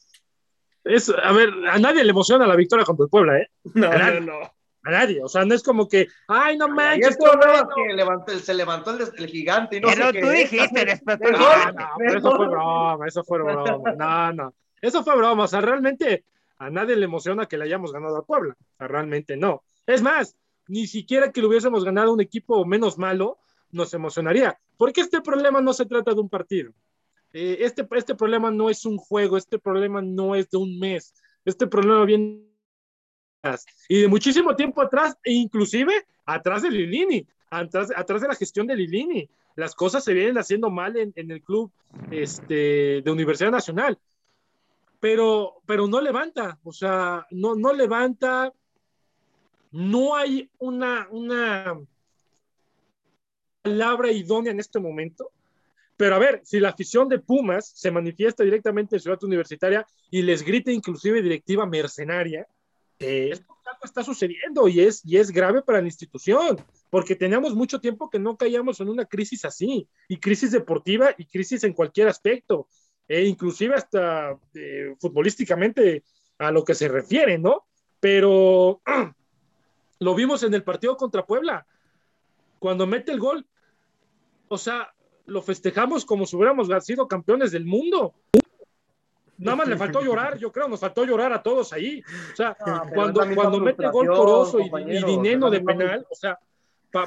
es, a ver, a nadie le emociona la victoria contra el Puebla, ¿eh? No, no, no a nadie. O sea, no es como que, ay, no manches. que se levantó el, gigante y no Pero tú dijiste, después no, eso fue broma, eso fue broma. No, no. Eso fue broma. O sea, realmente a nadie le emociona que le hayamos ganado a Puebla. O sea, realmente no. Es más, ni siquiera que le hubiésemos ganado un equipo menos malo nos emocionaría. Porque este problema no se trata de un partido. Eh, este, este problema no es un juego, este problema no es de un mes. Este problema viene y de muchísimo tiempo atrás, e inclusive atrás de Lilini, atrás, atrás de la gestión de Lilini. Las cosas se vienen haciendo mal en, el club este, de Universidad Nacional. Pero, pero no levanta, o sea, no, no levanta, no hay una, una palabra idónea en este momento. Pero a ver, si la afición de Pumas se manifiesta directamente en Ciudad Universitaria y les grita inclusive directiva mercenaria, esto está sucediendo y es, y es grave para la institución, porque teníamos mucho tiempo que no caíamos en una crisis así, y crisis deportiva y crisis en cualquier aspecto, e inclusive hasta eh, futbolísticamente a lo que se refiere, ¿no? Pero lo vimos en el partido contra Puebla, cuando mete el gol, o sea, lo festejamos como si hubiéramos sido campeones del mundo. Nada más le faltó llorar, yo creo, nos faltó llorar a todos ahí. O sea, cuando, cuando mete gol poroso y, y dinero de penal, o sea,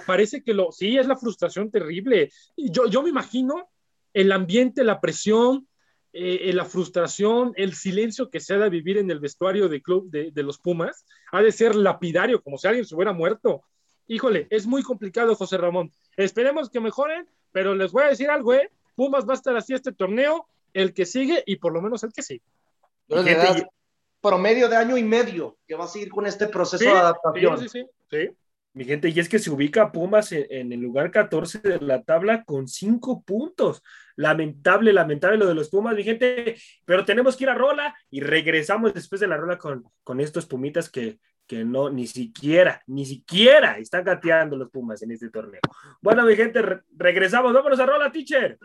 parece que lo, sí, es la frustración terrible. Yo, yo me imagino el ambiente, la presión, eh, eh, la frustración, el silencio que se ha de vivir en el vestuario de club de, de, los Pumas, ha de ser lapidario, como si alguien se hubiera muerto. Híjole, es muy complicado, José Ramón. Esperemos que mejoren, pero les voy a decir algo, ¿eh? Pumas va a estar así este torneo el que sigue y por lo menos el que sigue. promedio de año y medio que va a seguir con este proceso de adaptación. Sí, sí, sí, Mi gente, y es que se ubica Pumas en, el lugar 14 de la tabla con cinco puntos. Lamentable, lamentable lo de los Pumas, mi gente. Pero tenemos que ir a Rola y regresamos después de la Rola con, con estos Pumitas que, que no, ni siquiera, ni siquiera están gateando los Pumas en este torneo. Bueno, mi gente, regresamos. Vámonos a Rola, teacher.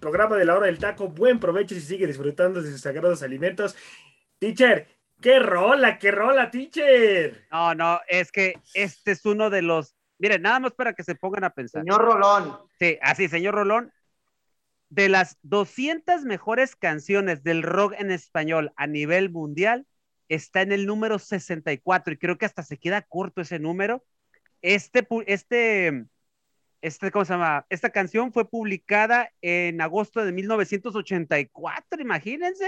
Programa de La Hora del Taco. Buen provecho si sigue disfrutando de sus sagrados alimentos. Teacher, qué rola, qué rola, teacher. No, no, es que este es uno de los. Miren, nada más para que se pongan a pensar. Señor Rolón. Sí, así, señor Rolón de las 200 mejores canciones del rock en español a nivel mundial, está en el número 64 y creo que hasta se queda corto ese número. Este, este, este, ¿cómo se llama? Esta canción fue publicada en agosto de 1984, imagínense.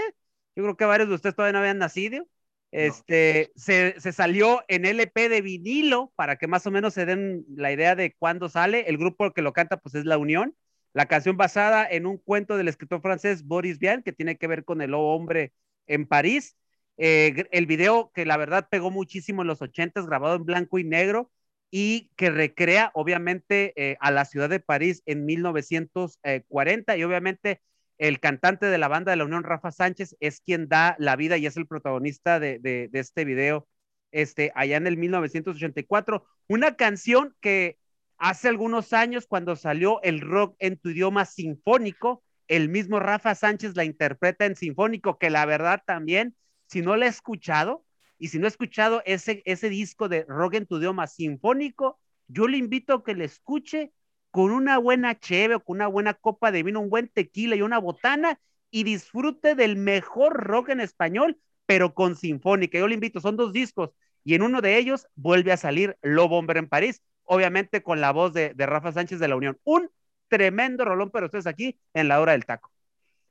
Yo creo que varios de ustedes todavía no habían nacido. Este, se, se, salió en LP de vinilo para que más o menos se den la idea de cuándo sale. El grupo que lo canta, pues es La Unión. La canción basada en un cuento del escritor francés Boris Vian, que tiene que ver con el hombre en París. Eh, el video que la verdad pegó muchísimo en los ochentas, grabado en blanco y negro, y que recrea obviamente eh, a la ciudad de París en 1940 y obviamente el cantante de la banda de la Unión, Rafa Sánchez, es quien da la vida y es el protagonista de, este video este, allá en el 1984. Una canción que Hace algunos años, cuando salió el rock en tu idioma sinfónico, el mismo Rafa Sánchez la interpreta en sinfónico, que la verdad también, si no la he escuchado, y si no he escuchado ese, ese disco de rock en tu idioma sinfónico, yo le invito a que le escuche con una buena cheve o con una buena copa de vino, un buen tequila y una botana y disfrute del mejor rock en español, pero con sinfónica. Yo le invito, son dos discos y en uno de ellos vuelve a salir Lobo Hombre en París obviamente con la voz de, Rafa Sánchez de la Unión. Un tremendo rolón, pero ustedes aquí en la hora del taco.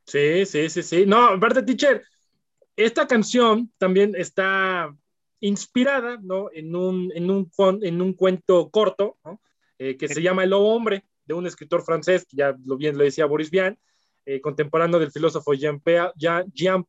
Sí, sí, sí, sí. No, aparte, teacher, esta canción también está inspirada, ¿no? En un, en un, en un cuento corto, ¿no? Eh, que se llama El Lobo Hombre, de un escritor francés, ya lo bien lo decía Boris Vian, eh, contemporáneo del filósofo Jean-Pierre Jean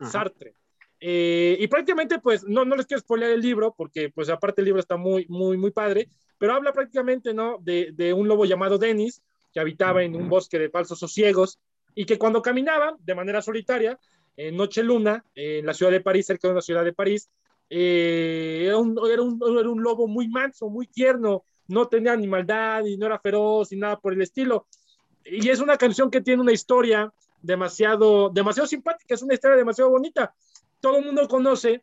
Sartre. Eh, y prácticamente, pues, no, no les quiero spoiler el libro, porque, pues, aparte el libro está muy, muy, muy padre, pero habla prácticamente, ¿no? De, de un lobo llamado Denis, que habitaba en un bosque de falsos sosiegos, y que cuando caminaba de manera solitaria, en Noche Luna, en la ciudad de París, cerca de una ciudad de París, eh, era, un, era, un, era un lobo muy manso, muy tierno, no tenía ni maldad y no era feroz y nada por el estilo. Y es una canción que tiene una historia demasiado, demasiado simpática, es una historia demasiado bonita todo el mundo conoce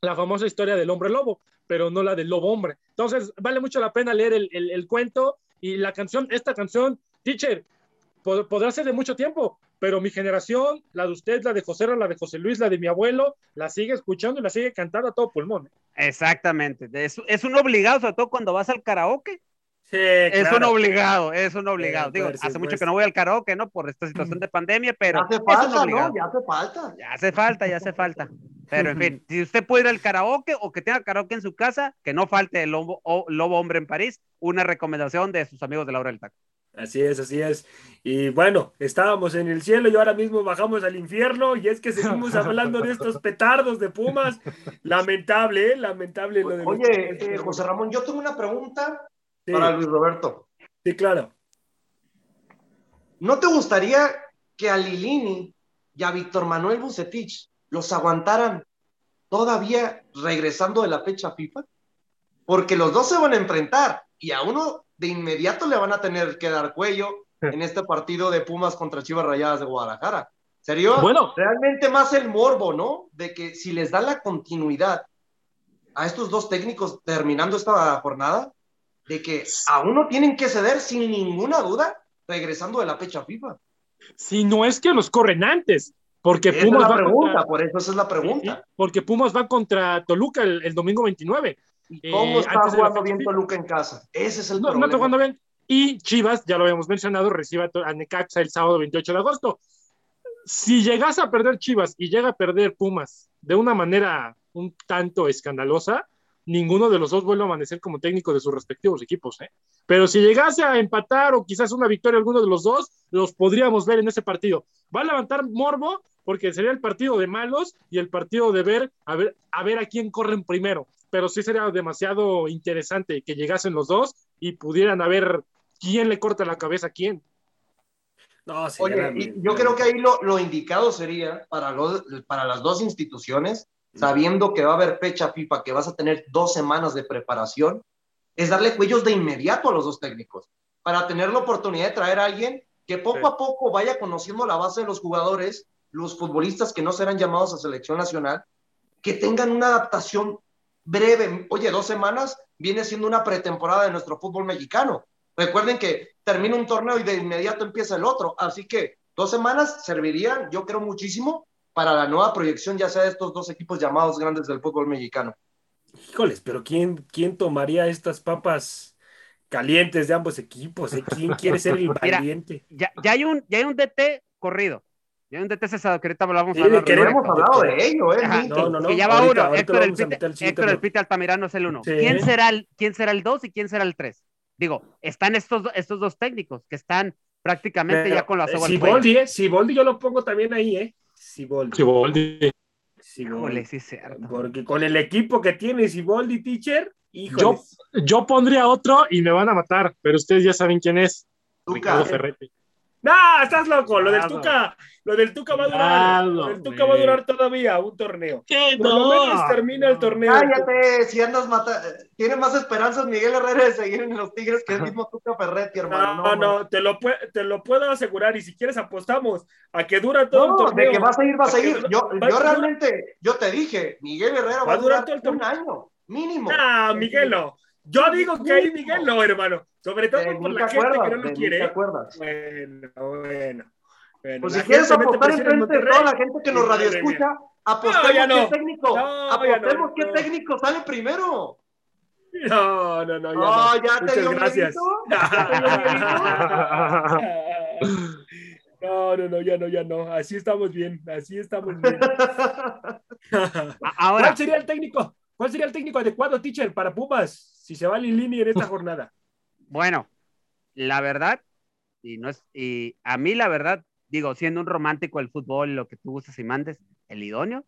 la famosa historia del hombre lobo, pero no la del lobo hombre. Entonces, vale mucho la pena leer el, cuento y la canción, esta canción, teacher, podrá ser de mucho tiempo, pero mi generación, la de usted, la de José, la de José Luis, la de mi abuelo, la sigue escuchando y la sigue cantando a todo pulmón. Exactamente, es, es un obligado, sobre todo cuando vas al karaoke es un obligado, es un obligado. Digo, hace mucho que no voy al karaoke, ¿no? Por esta situación de pandemia, pero. Ya hace falta, ¿no? Ya hace falta. Ya hace falta, ya hace falta. Pero en fin, si usted puede ir al karaoke o que tenga karaoke en su casa, que no falte el lobo, o, lobo hombre en París, una recomendación de sus amigos de la hora del taco. Así es, así es. Y bueno, estábamos en el cielo y ahora mismo bajamos al infierno y es que seguimos hablando de estos petardos de Pumas. Lamentable, ¿eh? Lamentable lo de Oye, eh, José Ramón, yo tengo una pregunta para Luis Roberto. Sí, claro. ¿No te gustaría que a Lilini y a Víctor Manuel Bucetich los aguantaran todavía regresando de la fecha FIFA? Porque los dos se van a enfrentar y a uno de inmediato le van a tener que dar cuello en este partido de Pumas contra Chivas Rayadas de Guadalajara. Sería bueno. realmente más el morbo, ¿no? De que si les dan la continuidad a estos dos técnicos terminando esta jornada, de que a uno tienen que ceder sin ninguna duda regresando de la fecha FIFA. Si no es que los corren antes, porque Pumas va pregunta, por eso esa es la pregunta. porque Pumas va contra Toluca el, domingo 29. ¿Cómo eh, está jugando bien Toluca en casa? Ese es el no, problema. No está jugando bien. Y Chivas, ya lo habíamos mencionado, recibe a Necaxa el sábado 28 de agosto. Si llegas a perder Chivas y llega a perder Pumas de una manera un tanto escandalosa, ninguno de los dos vuelve a amanecer como técnico de sus respectivos equipos. ¿eh? Pero si llegase a empatar o quizás una victoria alguno de los dos, los podríamos ver en ese partido. Va a levantar morbo porque sería el partido de malos y el partido de ver a ver a, ver a quién corren primero. Pero sí sería demasiado interesante que llegasen los dos y pudieran a ver quién le corta la cabeza a quién. No, Oye, yo creo que ahí lo, lo indicado sería para, los, para las dos instituciones sabiendo que va a haber fecha FIFA, que vas a tener dos semanas de preparación, es darle cuellos de inmediato a los dos técnicos, para tener la oportunidad de traer a alguien que poco a poco vaya conociendo la base de los jugadores, los futbolistas que no serán llamados a selección nacional, que tengan una adaptación breve. Oye, dos semanas viene siendo una pretemporada de nuestro fútbol mexicano. Recuerden que termina un torneo y de inmediato empieza el otro, así que dos semanas servirían, yo creo, muchísimo para la nueva proyección, ya sea de estos dos equipos llamados grandes del fútbol mexicano. Híjoles, pero ¿quién, quién tomaría estas papas calientes de ambos equipos? Eh? ¿Quién quiere ser el valiente? ya, ya, hay un, ya hay un DT corrido. Ya hay un DT cesado, que ahorita hablamos. Sí, que no hemos hablado de ello, ¿eh? no, no, no. Que ya va uno. Héctor, el Pite, Héctor el Pite Altamirano es el uno. ¿Quién, será el, ¿Quién será el dos y quién será el tres? Digo, están estos, estos dos técnicos que están prácticamente ya con la soga. Si Boldi, ¿eh? Si Boldi yo lo pongo también ahí, ¿eh? Siboldi. Siboldi. Siboldi. sí, cierto. Porque con el equipo que tiene Siboldi, teacher, Yo, yo pondría otro y me van a matar, pero ustedes ya saben quién es. Ricardo Ferretti. No, estás loco. Lo del Tuca, lo del Tuca va a durar. lo del Tuca va a durar todavía un torneo. ¿Qué? Por no. lo menos termina el torneo. Cállate, si andas matando. Tiene más esperanzas Miguel Herrera de seguir en los Tigres que el mismo Tuca Ferretti, hermano. No, no, te, lo te lo puedo asegurar. Y si quieres, apostamos a que dura todo el torneo. De que va a seguir, va a seguir. Yo, yo realmente, yo te dije, Miguel Herrera va, a durar, todo el un año, mínimo. Ah, Miguelo. Yo digo que ahí Miguel no, hermano. Sobre todo por la gente que no lo quiere. ¿Te acuerdas? Bueno, bueno. bueno pues si quieres apostar en frente de toda la gente que nos radio escucha, apostemos no, qué técnico, apostemos qué técnico sale primero. No, no, no. Ya no, ya te dio gracias. No, no, no, ya no, ya no. Así estamos bien, así estamos bien. Ahora, ¿cuál sería el técnico? ¿Cuál sería el técnico adecuado, teacher, para Pumas, si se va a Lilini en esta jornada? Bueno, la verdad, y no es, y a mí la verdad, digo, siendo un romántico del fútbol, lo que tú gustas y mandes, el idóneo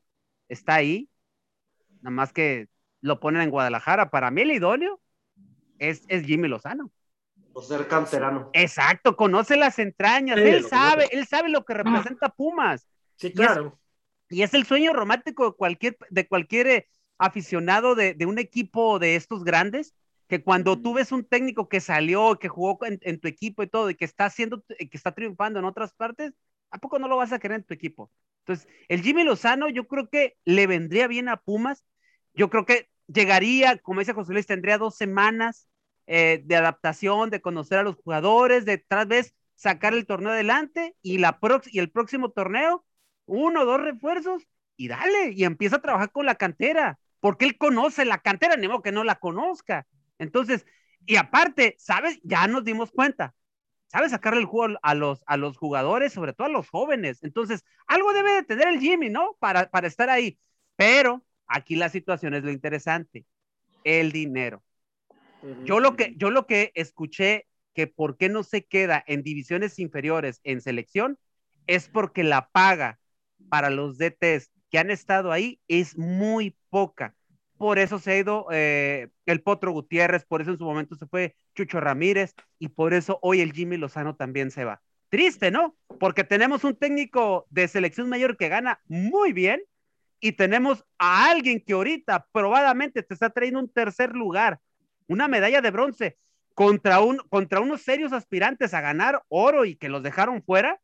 está ahí, nada más que lo ponen en Guadalajara. Para mí el idóneo es, es Jimmy Lozano. Por ser canterano. Exacto, conoce las entrañas, él sabe, él sabe lo que representa Pumas. Sí, claro. Y es, el sueño romántico de cualquier, de cualquier eh, aficionado de, un equipo de estos grandes, que cuando tú ves un técnico que salió, que jugó en, tu equipo y todo, y que está haciendo, que está triunfando en otras partes, ¿a poco no lo vas a querer en tu equipo? Entonces, el Jimmy Lozano yo creo que le vendría bien a Pumas, yo creo que llegaría, como dice José Luis, tendría dos semanas eh, de adaptación, de conocer a los jugadores, de tal vez sacar el torneo adelante y, la y el próximo torneo, uno o dos refuerzos y dale, y empieza a trabajar con la cantera porque él conoce la cantera, ni modo que no la conozca. Entonces, y aparte, ¿sabes? Ya nos dimos cuenta. ¿Sabes sacarle el juego a los, a los jugadores, sobre todo a los jóvenes? Entonces, algo debe de tener el Jimmy, ¿no? Para, para estar ahí. Pero aquí la situación es lo interesante, el dinero. Yo lo que, yo lo que escuché que por qué no se queda en divisiones inferiores en selección es porque la paga para los DTs que han estado ahí es muy poca. Por eso se ha ido eh, el Potro Gutiérrez, por eso en su momento se fue Chucho Ramírez y por eso hoy el Jimmy Lozano también se va. Triste, ¿no? Porque tenemos un técnico de selección mayor que gana muy bien y tenemos a alguien que ahorita probadamente te está trayendo un tercer lugar, una medalla de bronce contra, un, contra unos serios aspirantes a ganar oro y que los dejaron fuera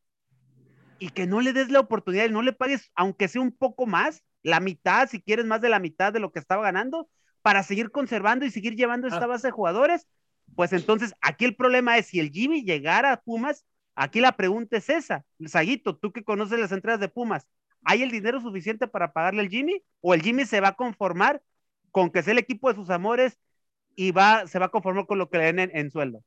y que no le des la oportunidad y no le pagues, aunque sea un poco más, la mitad, si quieres más de la mitad de lo que estaba ganando, para seguir conservando y seguir llevando esta ah. base de jugadores, pues entonces aquí el problema es si el Jimmy llegara a Pumas, aquí la pregunta es esa, Saguito, tú que conoces las entradas de Pumas, ¿hay el dinero suficiente para pagarle al Jimmy? ¿O el Jimmy se va a conformar con que sea el equipo de sus amores y va, se va a conformar con lo que le den en, sueldo?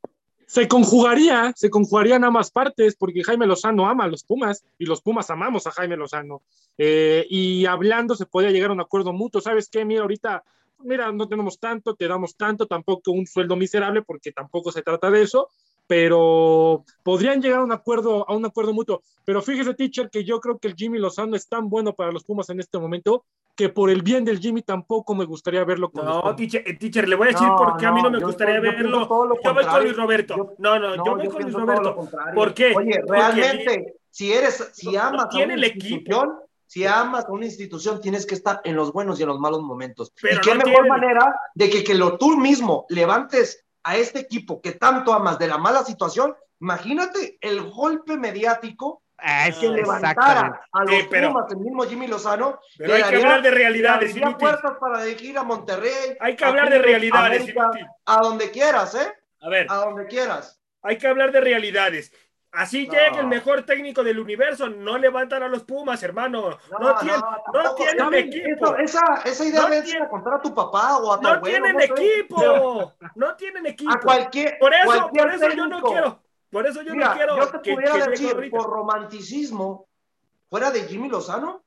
Se conjugaría, se conjugarían ambas partes, porque Jaime Lozano ama a los Pumas y los Pumas amamos a Jaime Lozano. Eh, y hablando se podría llegar a un acuerdo mutuo. ¿Sabes qué? Mira, ahorita mira, no tenemos tanto, te damos tanto, tampoco un sueldo miserable, porque tampoco se trata de eso, pero podrían llegar a un acuerdo, a un acuerdo mutuo. Pero fíjese, teacher, que yo creo que el Jimmy Lozano es tan bueno para los Pumas en este momento que por el bien del Jimmy tampoco me gustaría verlo con No, teacher, eh, teacher, le voy a decir por qué a mí no me gustaría verlo. Yo, voy con Luis Roberto. no, no, yo voy con Luis Roberto. ¿Por qué? Oye, realmente, si eres, si amas tiene el equipo si amas a una institución, tienes que estar en los buenos y en los malos momentos. y qué mejor manera de que, que lo, tú mismo levantes a este equipo que tanto amas de la mala situación. Imagínate el golpe mediático ah, que levantara a los Pumas, el mismo Jimmy Lozano. Pero hay que hablar de realidades. Hay puertas para dirigir a Monterrey. Hay que hablar de realidades. a donde quieras, ¿eh? A ver. A donde quieras. Hay que hablar de realidades. Así llega el mejor técnico del universo. No levantan a los Pumas, hermano. No, tienen, no, tienen equipo. esa, esa, idea no tiene, a contar a tu papá o a tu No tienen equipo. No tienen equipo. A cualquier, por eso, por eso yo no quiero. Por eso yo no quiero. Yo te pudiera decir, por romanticismo, fuera de Jimmy Lozano,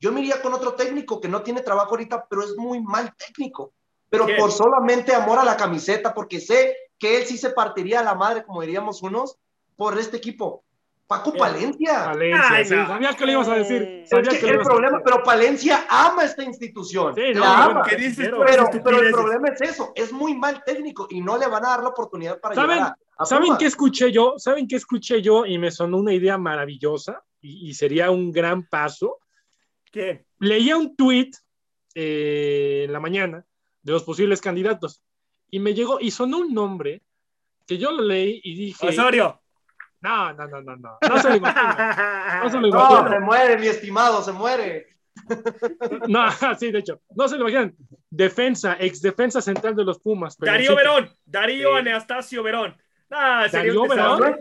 yo me iría con otro técnico que no tiene trabajo ahorita, pero es muy mal técnico. Pero por solamente amor a la camiseta, porque sé que él sí se partiría a la madre, como diríamos unos, por este equipo. Paco Palencia. Palencia, sabía que le ibas a decir. Sabía que, el problema, pero Palencia ama esta institución. Sí, no, ama. pero, pero, el problema es eso, es muy mal técnico y no le van a dar la oportunidad para ¿Saben, llegar a, ¿Saben qué escuché yo? ¿Saben qué escuché yo? Y me sonó una idea maravillosa y, sería un gran paso. ¿Qué? Leía un tweet eh, en la mañana de los posibles candidatos y me llegó y sonó un nombre que yo lo leí y dije. Osorio. No, no, no, no, no. No se lo imagina. No se lo imagina. No, se muere, mi estimado, se muere. No, sí, de hecho. No se lo imaginan. Defensa, ex defensa central de los Pumas. Darío Verón. Darío Anastasio Verón. Ah, Darío Verón.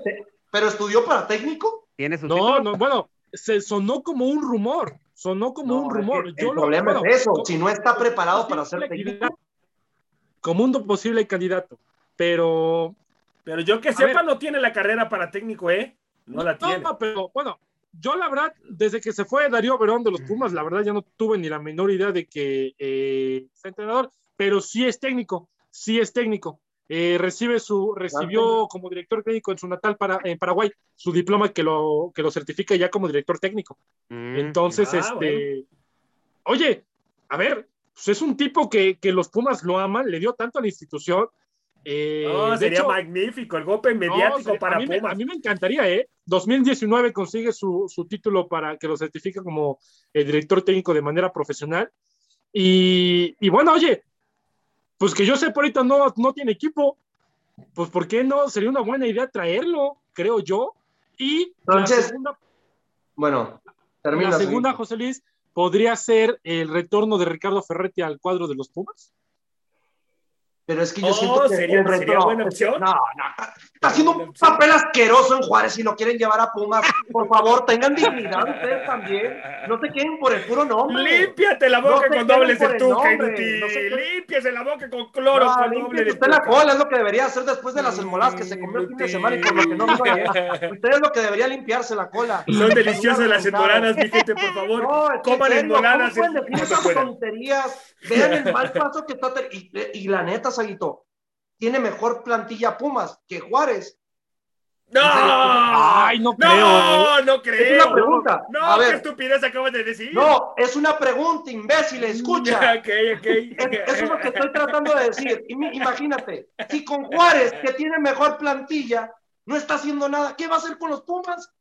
¿Pero estudió para técnico? ¿Tiene su No, no, bueno, se sonó como un rumor. Sonó como un rumor. El, problema es eso. si no está preparado para ser técnico. Como un posible candidato. Pero pero yo que sepa, no tiene la carrera para técnico, ¿eh? No, la tiene. No, pero bueno, yo la verdad, desde que se fue Darío Verón de los Pumas, la verdad ya no tuve ni la menor idea de que eh, es entrenador, pero sí es técnico, sí es técnico. Eh, recibe su, recibió como director técnico en su natal para, en Paraguay su diploma que lo, que lo certifica ya como director técnico. Mm. Entonces, ah, este, oye, a ver, pues es un tipo que, que los Pumas lo aman, le dio tanto a la institución, eh, sería magnífico el golpe mediático para a Pumas. a mí me encantaría, ¿eh? 2019 consigue su, su título para que lo certifique como el director técnico de manera profesional. Y, y, bueno, oye, pues que yo sé por ahorita no, no tiene equipo, pues ¿por qué no? Sería una buena idea traerlo, creo yo. Y Entonces, la segunda, bueno, termina. La segunda, José Luis, podría ser el retorno de Ricardo Ferretti al cuadro de los Pumas. Pero es que yo siento oh, que sería, el sería buena opción. No, no, está haciendo un papel asqueroso en Juárez y lo quieren llevar a Pumas. Por favor, tengan dignidad ustedes también. No se queden por el puro nombre. Límpiate la boca con dobles de tuca, inútil. No Límpiese la boca con cloro no, con doble de usted la cola, es lo que debería hacer después de las almoladas que se comió el fin de semana y por lo que no Usted es lo que debería limpiarse la cola. Son deliciosas las enmoladas, mi gente, por favor. No, Coman enmoladas. ¿Cómo pueden decir esas tonterías? Vean el mal paso que está... Y, y la neta, Saguito, tiene mejor plantilla Pumas que Juárez. No, ay, no creo. No, no creo. Es una pregunta. No, a ver, qué estupidez acabas de decir. No, es una pregunta, imbécil, escucha. Okay, okay. eso es lo que estoy tratando de decir. Imagínate, si con Juárez, que tiene mejor plantilla, no está haciendo nada, ¿qué va a hacer con los Pumas?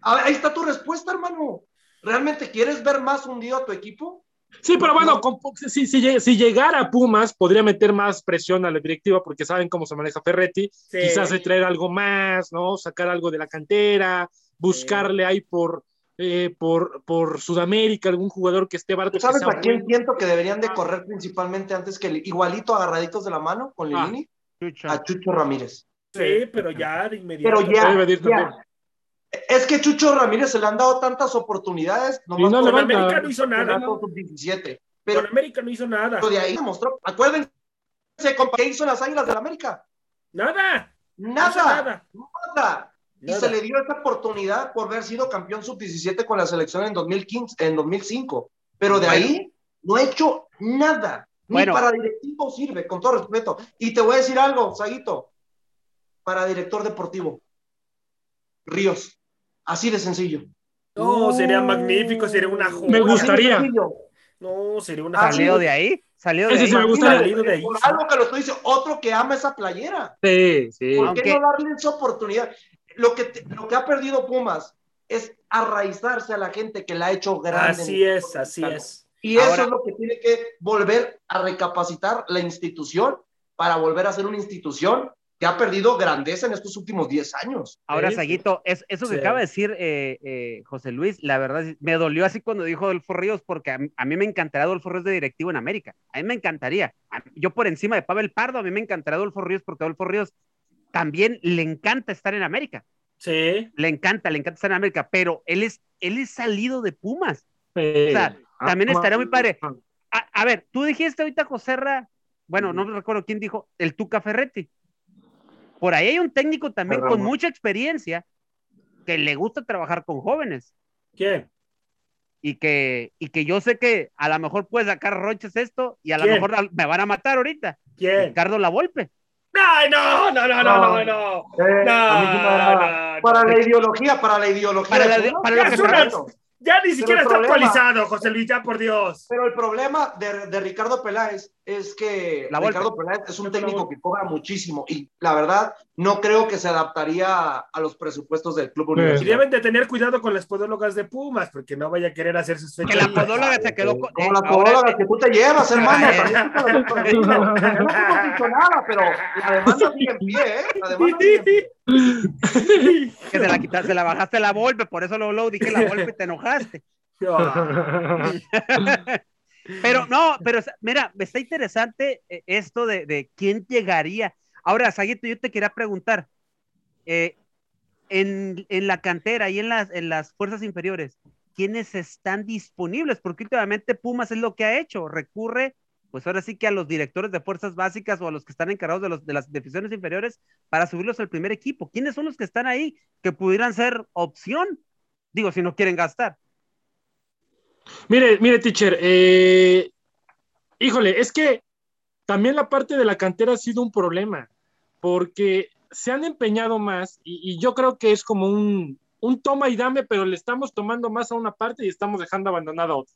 A ver, ahí está tu respuesta, hermano. ¿Realmente quieres ver más hundido a tu equipo? Sí, pero bueno, con, si, si, si, llegara a Pumas, podría meter más presión a la directiva porque saben cómo se maneja Ferretti. Sí. Quizás de traer algo más, ¿no? Sacar algo de la cantera, buscarle sí. ahí por, eh, por, por Sudamérica algún jugador que esté barato. ¿Sabes a quién siento que deberían de correr principalmente antes que el, igualito agarraditos de la mano con Lilini? Ah, Chucho. A Chucho Ramírez. Sí, pero ya de inmediato. Pero ya, ya. Es que Chucho Ramírez se le han dado tantas oportunidades. Nomás no, con América no hizo nada. ¿no? 17, pero con América no hizo nada. Pero de ahí demostró. Acuérdense ¿qué hizo las Águilas del América? Nada. Nada. No nada. nada. Y nada. se le dio esa oportunidad por haber sido campeón sub-17 con la selección en 2015, en 2005. Pero de bueno. ahí no ha hecho nada. Ni bueno. para directivo sirve, con todo respeto. Y te voy a decir algo, Saguito. Para director deportivo. Ríos. Así de sencillo. No, oh. sería magnífico, sería una joya. Me gustaría. No, sería una ¿Salió de ahí? ¿Salió de ahí? Sí me gustaría. De ahí. Algo que lo estoy diciendo, otro que ama esa playera. Sí, sí. ¿Por qué Aunque... no darle esa oportunidad? Lo que, te, lo que ha perdido Pumas es arraizarse a la gente que la ha hecho grande. Así es, así es. Y eso es lo que tiene que volver a recapacitar la institución para volver a ser una institución que ha perdido grandeza en estos últimos 10 años. Ahora, ¿Sí? Saguito, es, eso que sí. acaba de decir eh, eh, José Luis, la verdad, me dolió así cuando dijo Adolfo Ríos, porque a, a, mí me encantaría Adolfo Ríos de directivo en América. A mí me encantaría. A, yo por encima de Pavel Pardo, a mí me encantaría Adolfo Ríos, porque Adolfo Ríos también le encanta estar en América. Sí. Le encanta, le encanta estar en América, pero él es, él es salido de Pumas. Sí. O sea, también ah, estaría muy padre. A, a, ver, tú dijiste ahorita, Joserra, bueno, no recuerdo quién dijo, el Tuca Ferretti. Por ahí hay un técnico también con mucha experiencia que le gusta trabajar con jóvenes. ¿Quién? Y que, y que yo sé que a lo mejor puede sacar roches esto y a lo mejor me van a matar ahorita. ¿Quién? Ricardo La Volpe. Ay, no, no, no, no, no, no. Eh, no, no, no para la ideología, para la ideología. Para, la, para lo que se ya ni siquiera está problema, actualizado, José Luis, ya por Dios. Pero el problema de, de Ricardo Peláez es que la Ricardo Peláez es un técnico que cobra muchísimo y la verdad no creo que se adaptaría a los presupuestos del club universitario. Y deben de tener cuidado con las podólogas de Pumas porque no vaya a querer hacer sus fechas. Que la podóloga se quedó con... Como la podóloga que tú te llevas, hermano. no nada, pero la demanda sigue en pie, ¿eh? La demanda sigue en pie. que se la quitaste, se la bajaste la golpe, por eso lo, lo dije la golpe y te enojaste. pero no, pero mira, está interesante eh, esto de, de quién llegaría. Ahora, Saguito, yo te quería preguntar, eh, en, en, la cantera y en las, en las fuerzas inferiores, ¿quiénes están disponibles? Porque últimamente Pumas es lo que ha hecho, recurre pues ahora sí que a los directores de fuerzas básicas o a los que están encargados de, los, de las divisiones inferiores para subirlos al primer equipo. ¿Quiénes son los que están ahí que pudieran ser opción? Digo, si no quieren gastar. Mire, mire, teacher, eh, híjole, es que también la parte de la cantera ha sido un problema, porque se han empeñado más y, yo creo que es como un, un toma y dame, pero le estamos tomando más a una parte y estamos dejando abandonada a otra.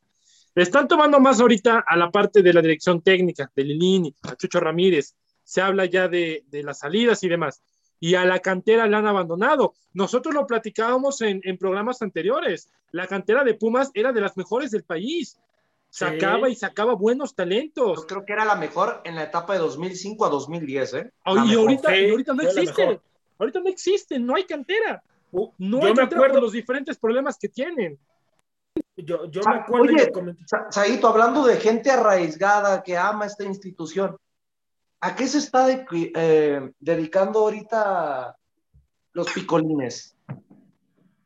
Le están tomando más ahorita a la parte de la dirección técnica, de Lilini, a Chucho Ramírez. Se habla ya de, de, las salidas y demás. Y a la cantera la han abandonado. Nosotros lo platicábamos en, en programas anteriores. La cantera de Pumas era de las mejores del país. Sacaba sí. y sacaba buenos talentos. Yo creo que era la mejor en la etapa de 2005 a 2010, ¿eh? Oh, y, ahorita, y, ahorita, no existe. Ahorita no existe, no hay cantera. Uh, no yo hay me acuerdo por los diferentes problemas que tienen. Yo, yo me acuerdo Oye, Saito, hablando de gente arraigada que ama esta institución, ¿a qué se está de, eh, dedicando ahorita los picolines?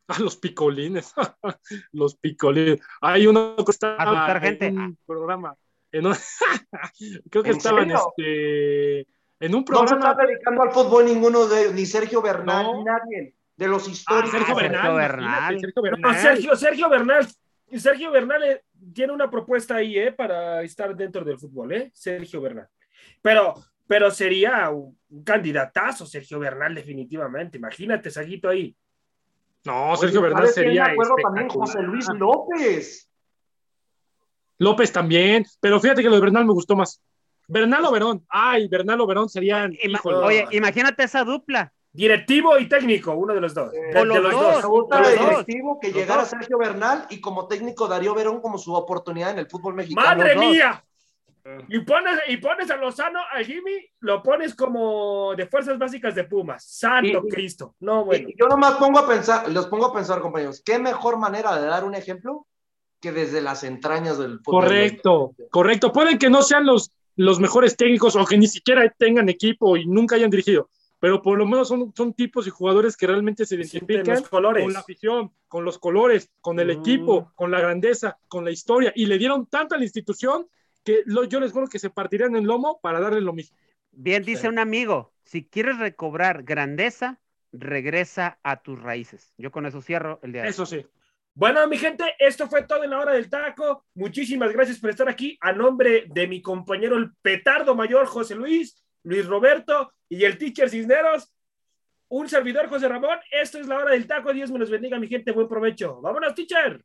A los picolines, los picolines. Hay uno que está a gente. en un programa. En un... Creo que ¿En estaban este, en un programa. No se está dedicando al fútbol ninguno de ni Sergio Bernal no. ni nadie de los históricos. Ah, Sergio, Bernal, Sergio Bernal. Sergio Bernal. No, Sergio, Sergio Bernal. Sergio Bernal eh, tiene una propuesta ahí, ¿eh? Para estar dentro del fútbol, ¿eh? Sergio Bernal. Pero, pero sería un, un candidatazo, Sergio Bernal, definitivamente. Imagínate, Saguito ahí. No, Sergio Oye, Bernal sería. Me acuerdo también José Luis López. López también, pero fíjate que lo de Bernal me gustó más. Bernal o Verón. Ay, Bernal o Verón serían. Ima Oye, imagínate esa dupla Directivo y técnico, uno de los dos. Eh, De- o de los los dos. Me gusta Los de dos. directivo que Los llegara dos. Sergio Bernal y como técnico Darío Verón como su oportunidad en el fútbol mexicano. ¡Madre dos. mía! Y pones, y pones a Lozano, a Jimmy, lo pones como de fuerzas básicas de Pumas. Santo Y- Cristo. No, bueno. Y yo nomás pongo a pensar, los pongo a pensar, compañeros, qué mejor manera de dar un ejemplo que desde las entrañas del fútbol. Correcto, correcto. Pueden que no sean los, los mejores técnicos o que ni siquiera tengan equipo y nunca hayan dirigido, pero por lo menos son, son tipos y jugadores que realmente se identifican los colores. con la afición, con los colores, con el Mm. equipo, con la grandeza, con la historia, y le dieron tanto a la institución que lo- yo les juro que se partirían en lomo para darle lo mismo. Bien dice Sí. un amigo, si quieres recobrar grandeza, regresa a tus raíces. Yo con eso cierro el día de hoy. Eso sí. Bueno, mi gente, esto fue todo en la hora del taco. Muchísimas gracias por estar aquí. A nombre de mi compañero el petardo mayor José Luis, Luis Roberto y el teacher Cisneros, un servidor José Ramón. Esto es la hora del taco. Dios me los bendiga, mi gente. Buen provecho. Vámonos, teacher.